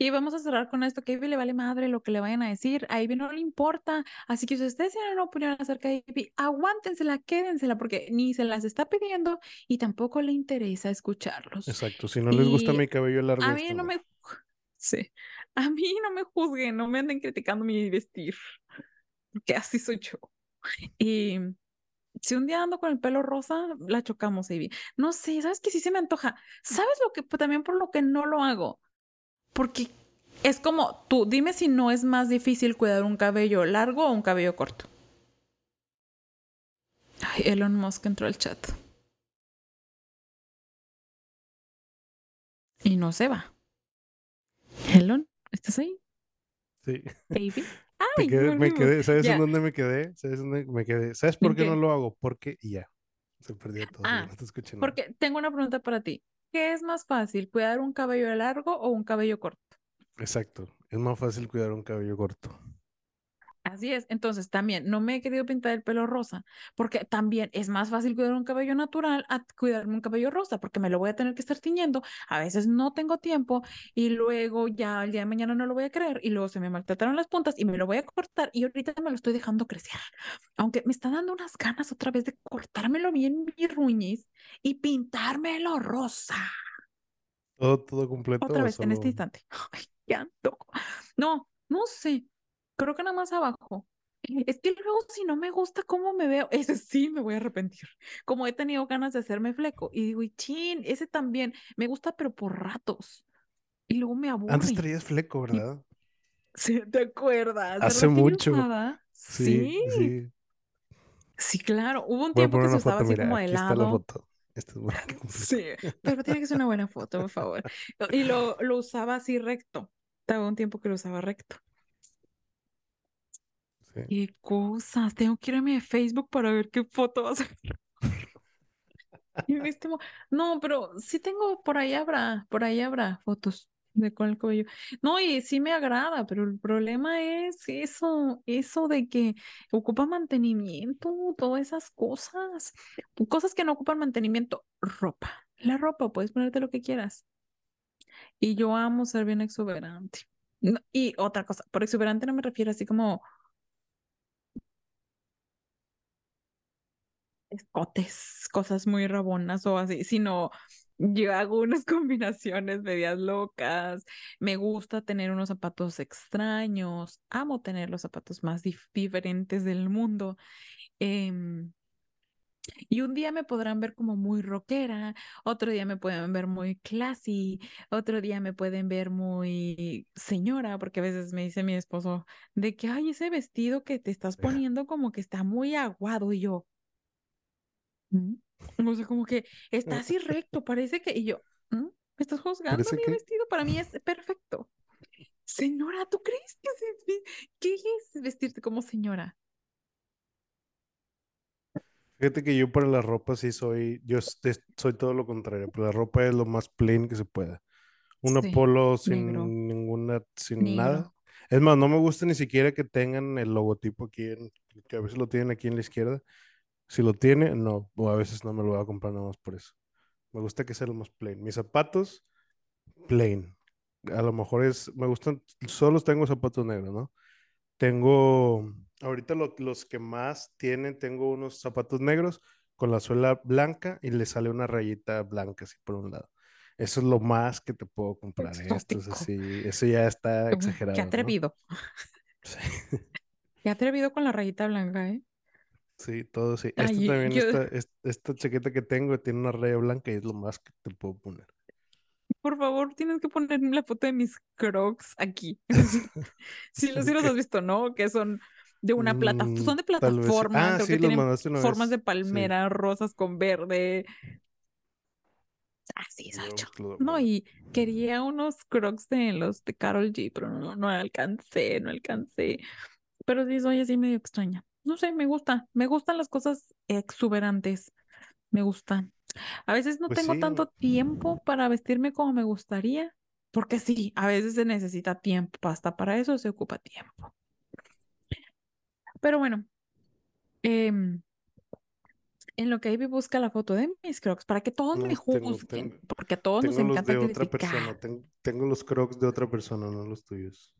Y vamos a cerrar con esto, que a Ivy le vale madre lo que le vayan a decir, a Ivy no le importa, así que si ustedes tienen una opinión acerca de Ivy, aguántensela, quédensela, porque ni se las está pidiendo y tampoco le interesa escucharlos.
Exacto, si no les gusta mi cabello largo,
a mí no. me, sí, a mí no me juzguen, no me anden criticando mi vestir, porque así soy yo. Y si un día ando con el pelo rosa, la chocamos, Ivy. No sé, ¿sabes que Sí se me antoja. ¿Sabes lo que, también por lo que no lo hago? Porque es como tú, dime si no es más difícil cuidar un cabello largo o un cabello corto. Ay, Elon Musk entró al chat. Y no se va. Elon, ¿estás ahí?
Sí.
Baby. Ay,
quedé- me quedé, ¿sabes en dónde me quedé? ¿Sabes dónde me quedé? ¿Sabes por
¿En
qué no lo hago? Porque y ya, se perdió todo, ya
Ah,
no te escuché nada.
porque tengo una pregunta para ti. ¿Qué es más fácil, cuidar un cabello largo o un cabello corto?
Exacto, es más fácil cuidar un cabello corto.
Así es. Entonces, también no me he querido pintar el pelo rosa, porque también es más fácil cuidar un cabello natural a cuidarme un cabello rosa, porque me lo voy a tener que estar tiñendo. A veces no tengo tiempo y luego ya el día de mañana no lo voy a creer y luego se me maltrataron las puntas y me lo voy a cortar y ahorita me lo estoy dejando crecer. Aunque me está dando unas ganas otra vez de cortármelo bien mi ruñis y pintármelo rosa.
¿Todo, todo completo
Otra vez, en este
solo?
instante. Ay, qué antojo. No, no sé. Creo que nada más abajo. Es que luego si no me gusta cómo me veo, ese sí me voy a arrepentir. Como he tenido ganas de hacerme fleco y digo, y chin, ese también me gusta, pero por ratos. Y luego me
Antes
aburre.
traías fleco, ¿verdad?
¿sí ¿te acuerdas?
Hace mucho. Sí,
Sí,
sí.
sí, claro. Hubo un tiempo que se usaba
foto,
así
mira,
como de lado.
es.
Sí, pero tiene que ser una buena foto, por favor. Y lo, lo usaba así recto. Estaba un tiempo que lo usaba recto.
Sí.
Qué cosas. Tengo que ir a mi Facebook para ver qué foto vas a Y me estimo- No, pero sí tengo, por ahí habrá, por ahí habrá fotos de con el cabello. No, y sí me agrada, pero el problema es eso, eso de que ocupa mantenimiento, todas esas cosas, cosas que no ocupan mantenimiento, ropa. La ropa, puedes ponerte lo que quieras. Y yo amo ser bien exuberante. No, y otra cosa, por exuberante no me refiero así como escotes, cosas muy rabonas o así, sino yo hago unas combinaciones medias locas. Me gusta tener unos zapatos extraños, amo tener los zapatos más dif- diferentes del mundo. Em, Y un día me podrán ver como muy rockera, otro día me pueden ver muy classy, otro día me pueden ver muy señora, porque a veces me dice mi esposo de que, ay, ese vestido que te estás poniendo como que está muy aguado y yo. O sea, como que está así recto, parece que, y yo, "¿Mm? ¿me estás juzgando
¿Parece
mi
qué?
vestido? Para mí es perfecto. Señora, ¿tú crees que se- qué es vestirte como señora?
Fíjate que yo para la ropa sí soy, yo soy todo lo contrario, pero la ropa es lo más plain que se pueda. Un
Sí,
polo
negro,
sin ninguna, sin nada.
negro.
Es más, no me gusta ni siquiera que tengan el logotipo aquí, en, que a veces lo tienen aquí en la izquierda. Si lo tiene, no, o a veces no me lo voy a comprar nada más por eso. Me gusta que sea lo más plain. Mis zapatos, plain. A lo mejor es, me gustan, solo tengo zapatos negros, ¿no? Tengo, ahorita lo- los que más tienen, tengo unos zapatos negros con la suela blanca y le sale una rayita blanca así por un lado. Eso es lo más que te puedo comprar. ¿eh? Esto es así, eso ya está
qué
exagerado, ¿no?
atrevido.
Sí,
Qué atrevido con la rayita blanca, ¿eh?
Sí, todo sí. Esta
Ay,
también,
yo,
esta, es- esta chaqueta que tengo tiene una raya blanca y es lo más que te puedo poner.
por favor, tienes que ponerme la foto de mis crocs aquí. Sí, los, sí los has visto, ¿no? Que son de una plata,
Mm,
son de plataforma,
Ah,
creo
sí,
que
los
tienen
mandaste una
formas de.
Sí,
palmera, rosas con verde. Así soy yo.
los
No, y quería unos crocs de los de Carol G, pero no, no alcancé, no alcancé. Pero sí soy así medio extraña. No sé, me gusta, me gustan las cosas exuberantes, me gustan. A veces no
Pues
tengo
sí,
tanto tiempo para vestirme como me gustaría, porque sí, a veces se necesita tiempo, hasta para eso se ocupa tiempo. Pero bueno, em, en lo que Ivy busca la foto de mis crocs, para que todos
no
me juzguen,
tengo,
porque a todos nos
tengo los
encanta
de otra persona.
criticar.
Tengo, tengo los crocs de otra persona, no los tuyos.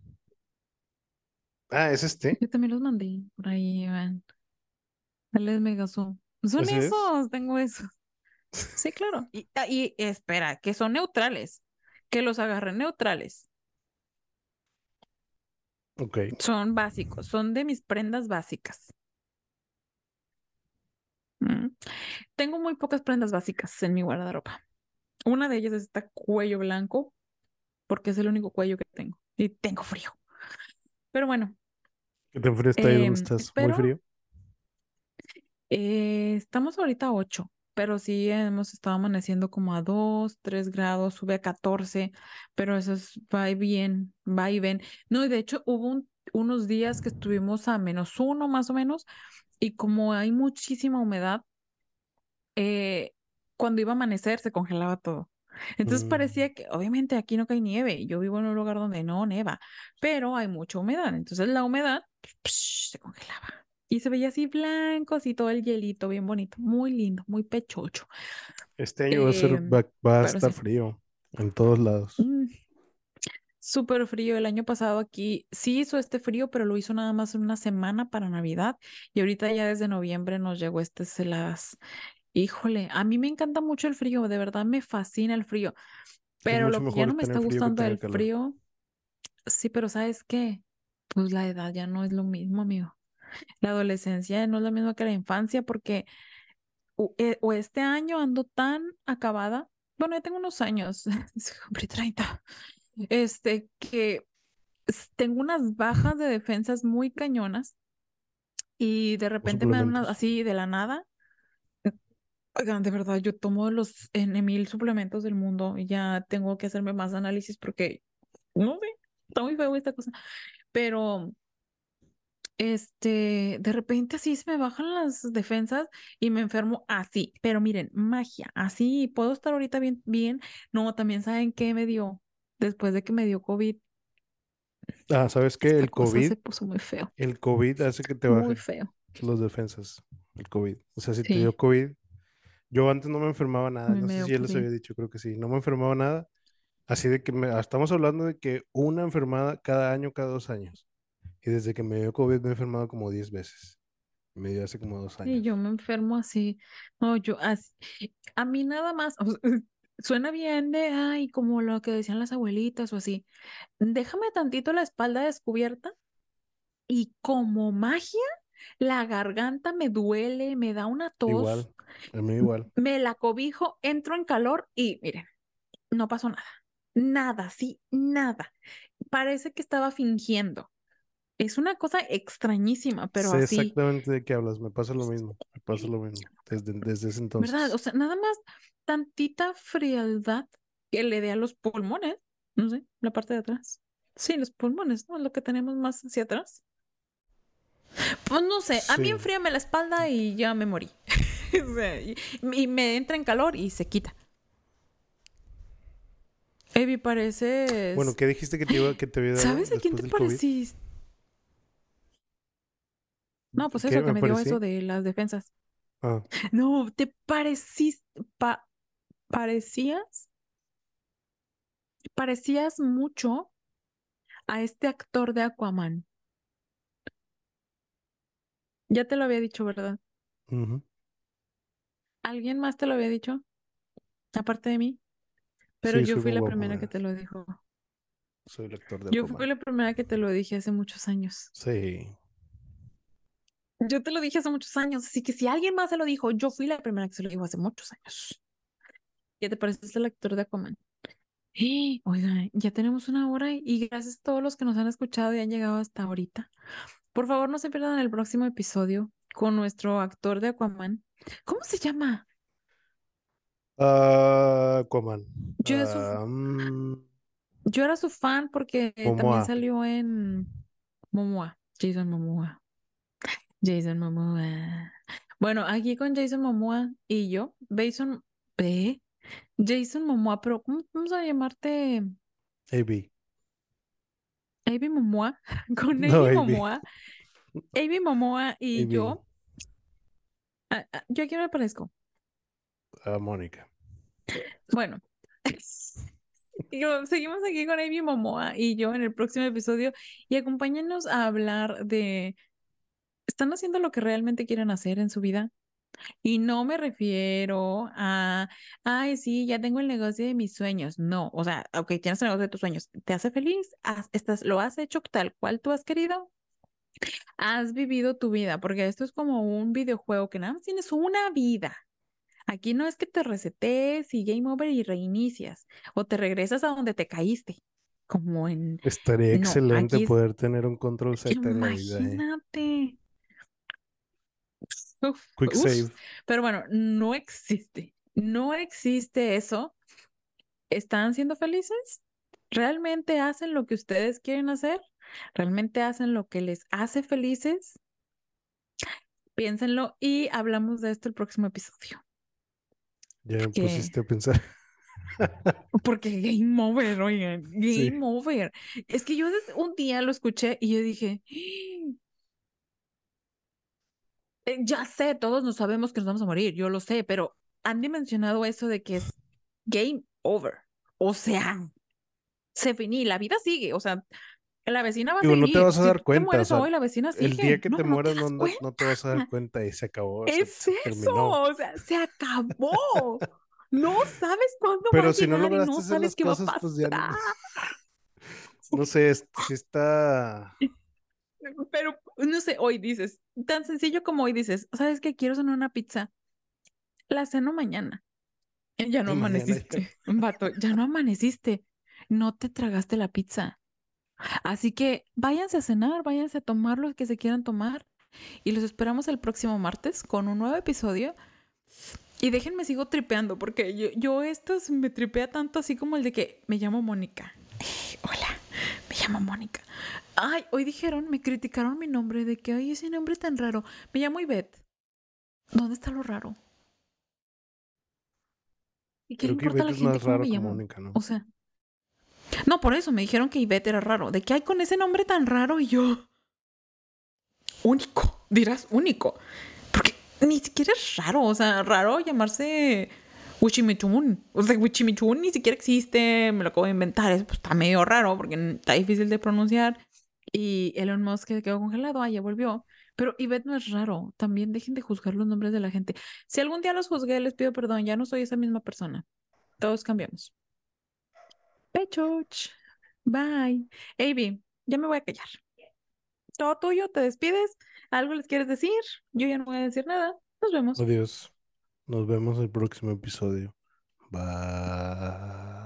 Ah, ¿es este?
Yo también los mandé por ahí, van. Dale mega zoom. Son
¿Ese es?
esos, tengo esos. Sí, claro. Y, ah, y espera, que son neutrales, que los agarré neutrales.
Ok.
Son básicos, son de mis prendas básicas. Mm. Tengo muy pocas prendas básicas en mi guardarropa. Una de ellas es este cuello blanco, porque es el único cuello que tengo. Y tengo frío. Pero bueno,
¿Qué tan frío está ahí donde
em,
estás? ¿Muy frío?
eh, estamos ahorita a 8, pero sí hemos estado amaneciendo como a 2, 3 grados, sube a 14, pero eso es, va y bien, va y ven. No, y de hecho hubo un- unos días que estuvimos a menos uno más o menos, y como hay muchísima humedad, eh, cuando iba a amanecer se congelaba todo. Entonces
Mm,
parecía que, obviamente aquí no cae nieve, yo vivo en un lugar donde no neva, pero hay mucha humedad. Entonces la humedad psh, se congelaba. Y se veía así blanco, así todo el hielito, bien bonito, muy lindo, muy pechocho.
Este año va a ser,
Em,
va, va a estar
sí,
frío en todos lados.
mm, súper frío. El año pasado aquí sí hizo este frío, pero lo hizo nada más una semana para Navidad. Y ahorita ya desde noviembre nos llegó este heladas. Híjole, a mí me encanta mucho el frío, de verdad me fascina el frío, pero lo que ya no me está gustando del
calor.
frío, sí, pero ¿sabes qué? Pues la edad ya no es lo mismo, amigo. La adolescencia no es lo mismo que la infancia porque o, eh, o este año ando tan acabada, bueno, ya tengo unos años, cumplí 30, este, que tengo unas bajas de defensas muy cañonas y de repente me dan unas
suplementos.
así de la nada. Oigan, de verdad, yo tomo los N mil suplementos del mundo y ya tengo que hacerme más análisis porque, no sé, está muy feo esta cosa. Pero, este, de repente así se me bajan las defensas y me enfermo así. Pero miren, magia, así puedo estar ahorita bien, bien. No, también saben qué me dio después de que me dio COVID.
Ah, ¿sabes qué?
Esta
El
cosa
COVID,
se puso muy feo,
el COVID hace que te
muy
bajen
feo.
los defensas. El COVID. O sea, si te dio COVID, yo antes no me enfermaba nada. No sé si ya les había dicho, creo que sí. No me enfermaba nada. Así de que me, ah, estamos hablando de que una enfermada cada año, cada dos años. Y desde que me dio COVID me he enfermado como 10 veces. Me dio hace como dos
Y yo
años.
me enfermo así. No, yo así. A mí nada más. o sea, suena bien de, ay, como lo que decían las abuelitas o así. Déjame tantito la espalda descubierta y como magia. La garganta me duele, me da una tos,
Igual, a mí igual.
me la cobijo, entro en calor y miren, no pasó nada. Nada, sí, nada. Parece que estaba fingiendo. Es una cosa extrañísima, pero
Sé
así,
exactamente de qué hablas, me pasa lo mismo, me pasa lo mismo, desde, desde ese
¿verdad? O
entonces.
sea, nada más tantita frialdad que le dé a los pulmones, no sé, la parte de atrás. Sí, los pulmones, ¿no? Lo que tenemos más hacia atrás. Pues no sé, a mí enfríame la espalda y ya me morí. Y, me entra en calor y se quita. Evi, pareces...
Bueno, ¿qué dijiste que te iba, que te había dado
¿Sabes a quién te
del COVID?
parecís? No, pues
¿Qué
eso que
me
me dio eso de las defensas.
Ah,
No, te parecís, pa- parecías, parecías mucho a este actor de Aquaman. Ya te lo había dicho, ¿verdad? ¿Alguien más te lo había dicho? Aparte de mí. Pero
Sí,
yo fui la
guapo,
primera que te lo dijo.
Soy el actor de
Yo fui la primera que te lo dije hace muchos años.
Sí.
Yo te lo dije hace muchos años, así que si alguien más se lo dijo, yo fui la primera que se lo dijo hace muchos años. ¿Qué te pareces el actor de Aquaman? ¡Eh! Oiga, ya tenemos una hora y gracias a todos los que nos han escuchado y han llegado hasta ahorita. Por favor, no se pierdan el próximo episodio con nuestro actor de Aquaman. ¿Cómo se llama?
Ah, Aquaman.
Yo era su,
Ah, mm,
yo era su fan porque también salió en Momoa, Jason Momoa. Jason Momoa. Bueno, aquí con Jason Momoa y yo, Jason, ¿ve? Jason Momoa, pero ¿cómo vamos a llamarte?
AB.
Avi Momoa, con
No, AB.
Momoa, Avi Momoa y yo, ah, ah, ¿yo a quién me parezco?
Ah, Mónica.
Bueno, seguimos aquí con Avi Momoa y yo en el próximo episodio y acompáñenos a hablar de, ¿están haciendo lo que realmente quieren hacer en su vida? Y no me refiero a, ay, sí, ya tengo el negocio de mis sueños. No, o sea, ok, tienes el negocio de tus sueños. ¿Te hace feliz? ¿Has- estás, ¿Lo has hecho tal cual tú has querido? Has vivido tu vida, porque esto es como un videojuego que nada más tienes una vida. Aquí no es que te resetes y game over y reinicias, o te regresas a donde te caíste, como en...
Estaría
No,
excelente
es...
poder tener un control Z en la vida, eh.
Imagínate. Uf,
Quick
uf.
save.
Pero bueno, no existe. No existe eso. ¿Están siendo felices? ¿Realmente hacen lo que ustedes quieren hacer? ¿Realmente hacen lo que les hace felices? Piénsenlo y hablamos de esto el próximo episodio.
Ya me pusiste a pensar.
porque game over, oigan,
Sí.
game over. Es que yo un día lo escuché y yo dije, "Eh, ya sé, todos nos sabemos que nos vamos a morir, yo lo sé, pero han dimensionado eso de que es game over. O sea, se finí, la vida sigue, o sea, la vecina va a
Digo, no te
seguir.
vas a
Si
dar
te
cuenta, o
mueres
sea,
hoy, la vecina
el día que
No,
te
no
mueras no, no, no te vas a dar
cuenta.
y se acabó, se,
Es
se
eso,
terminó.
o sea, se acabó. No sabes cuándo va
Pero
a
si no
llegar y
lograste
no
hacer
sabes
las
qué va a
cosas, pues ya no,
pasar.
no sé, sí está...
Pero, no sé, hoy dices, tan sencillo como hoy dices, ¿sabes qué? Quiero cenar una pizza. La ceno mañana. Eh, Ya no amaneciste, vato, ya no amaneciste. No te tragaste la pizza. Así que váyanse a cenar, váyanse a tomar lo que se quieran tomar. Y los esperamos el próximo martes con un nuevo episodio. Y déjenme sigo tripeando, porque yo, yo me tripea tanto así como el de que me llamo Mónica. Hola, me llamo Mónica. Ay, hoy dijeron, me criticaron mi nombre, de que, ay, ese nombre tan raro. Me llamo Ivette. ¿Dónde está lo raro? ¿Y qué le
Creo que
importa a la gente
más
cómo
raro
me
que
llamo?
Mónica, ¿no?
O sea, no, por eso me dijeron que Ivette era raro. ¿De qué hay con ese nombre tan raro? Y yo, único, dirás único. Porque ni siquiera es raro, o sea, raro llamarse Wichimitun. O sea, Wichimitun ni siquiera existe, me lo acabo de inventar. Es, pues, está medio raro porque está difícil de pronunciar. Y Elon Musk quedó congelado, ah, ya volvió. Pero Ivette no es raro. También dejen de juzgar los nombres de la gente. Si algún día los juzgué, les pido perdón. Ya no soy esa misma persona. Todos cambiamos. Pechoch. Bye. Avi, ya me voy a callar. todo tuyo, te despides, algo les quieres decir, yo ya no voy a decir nada, nos vemos.
Adiós. Nos vemos el próximo episodio. Bye.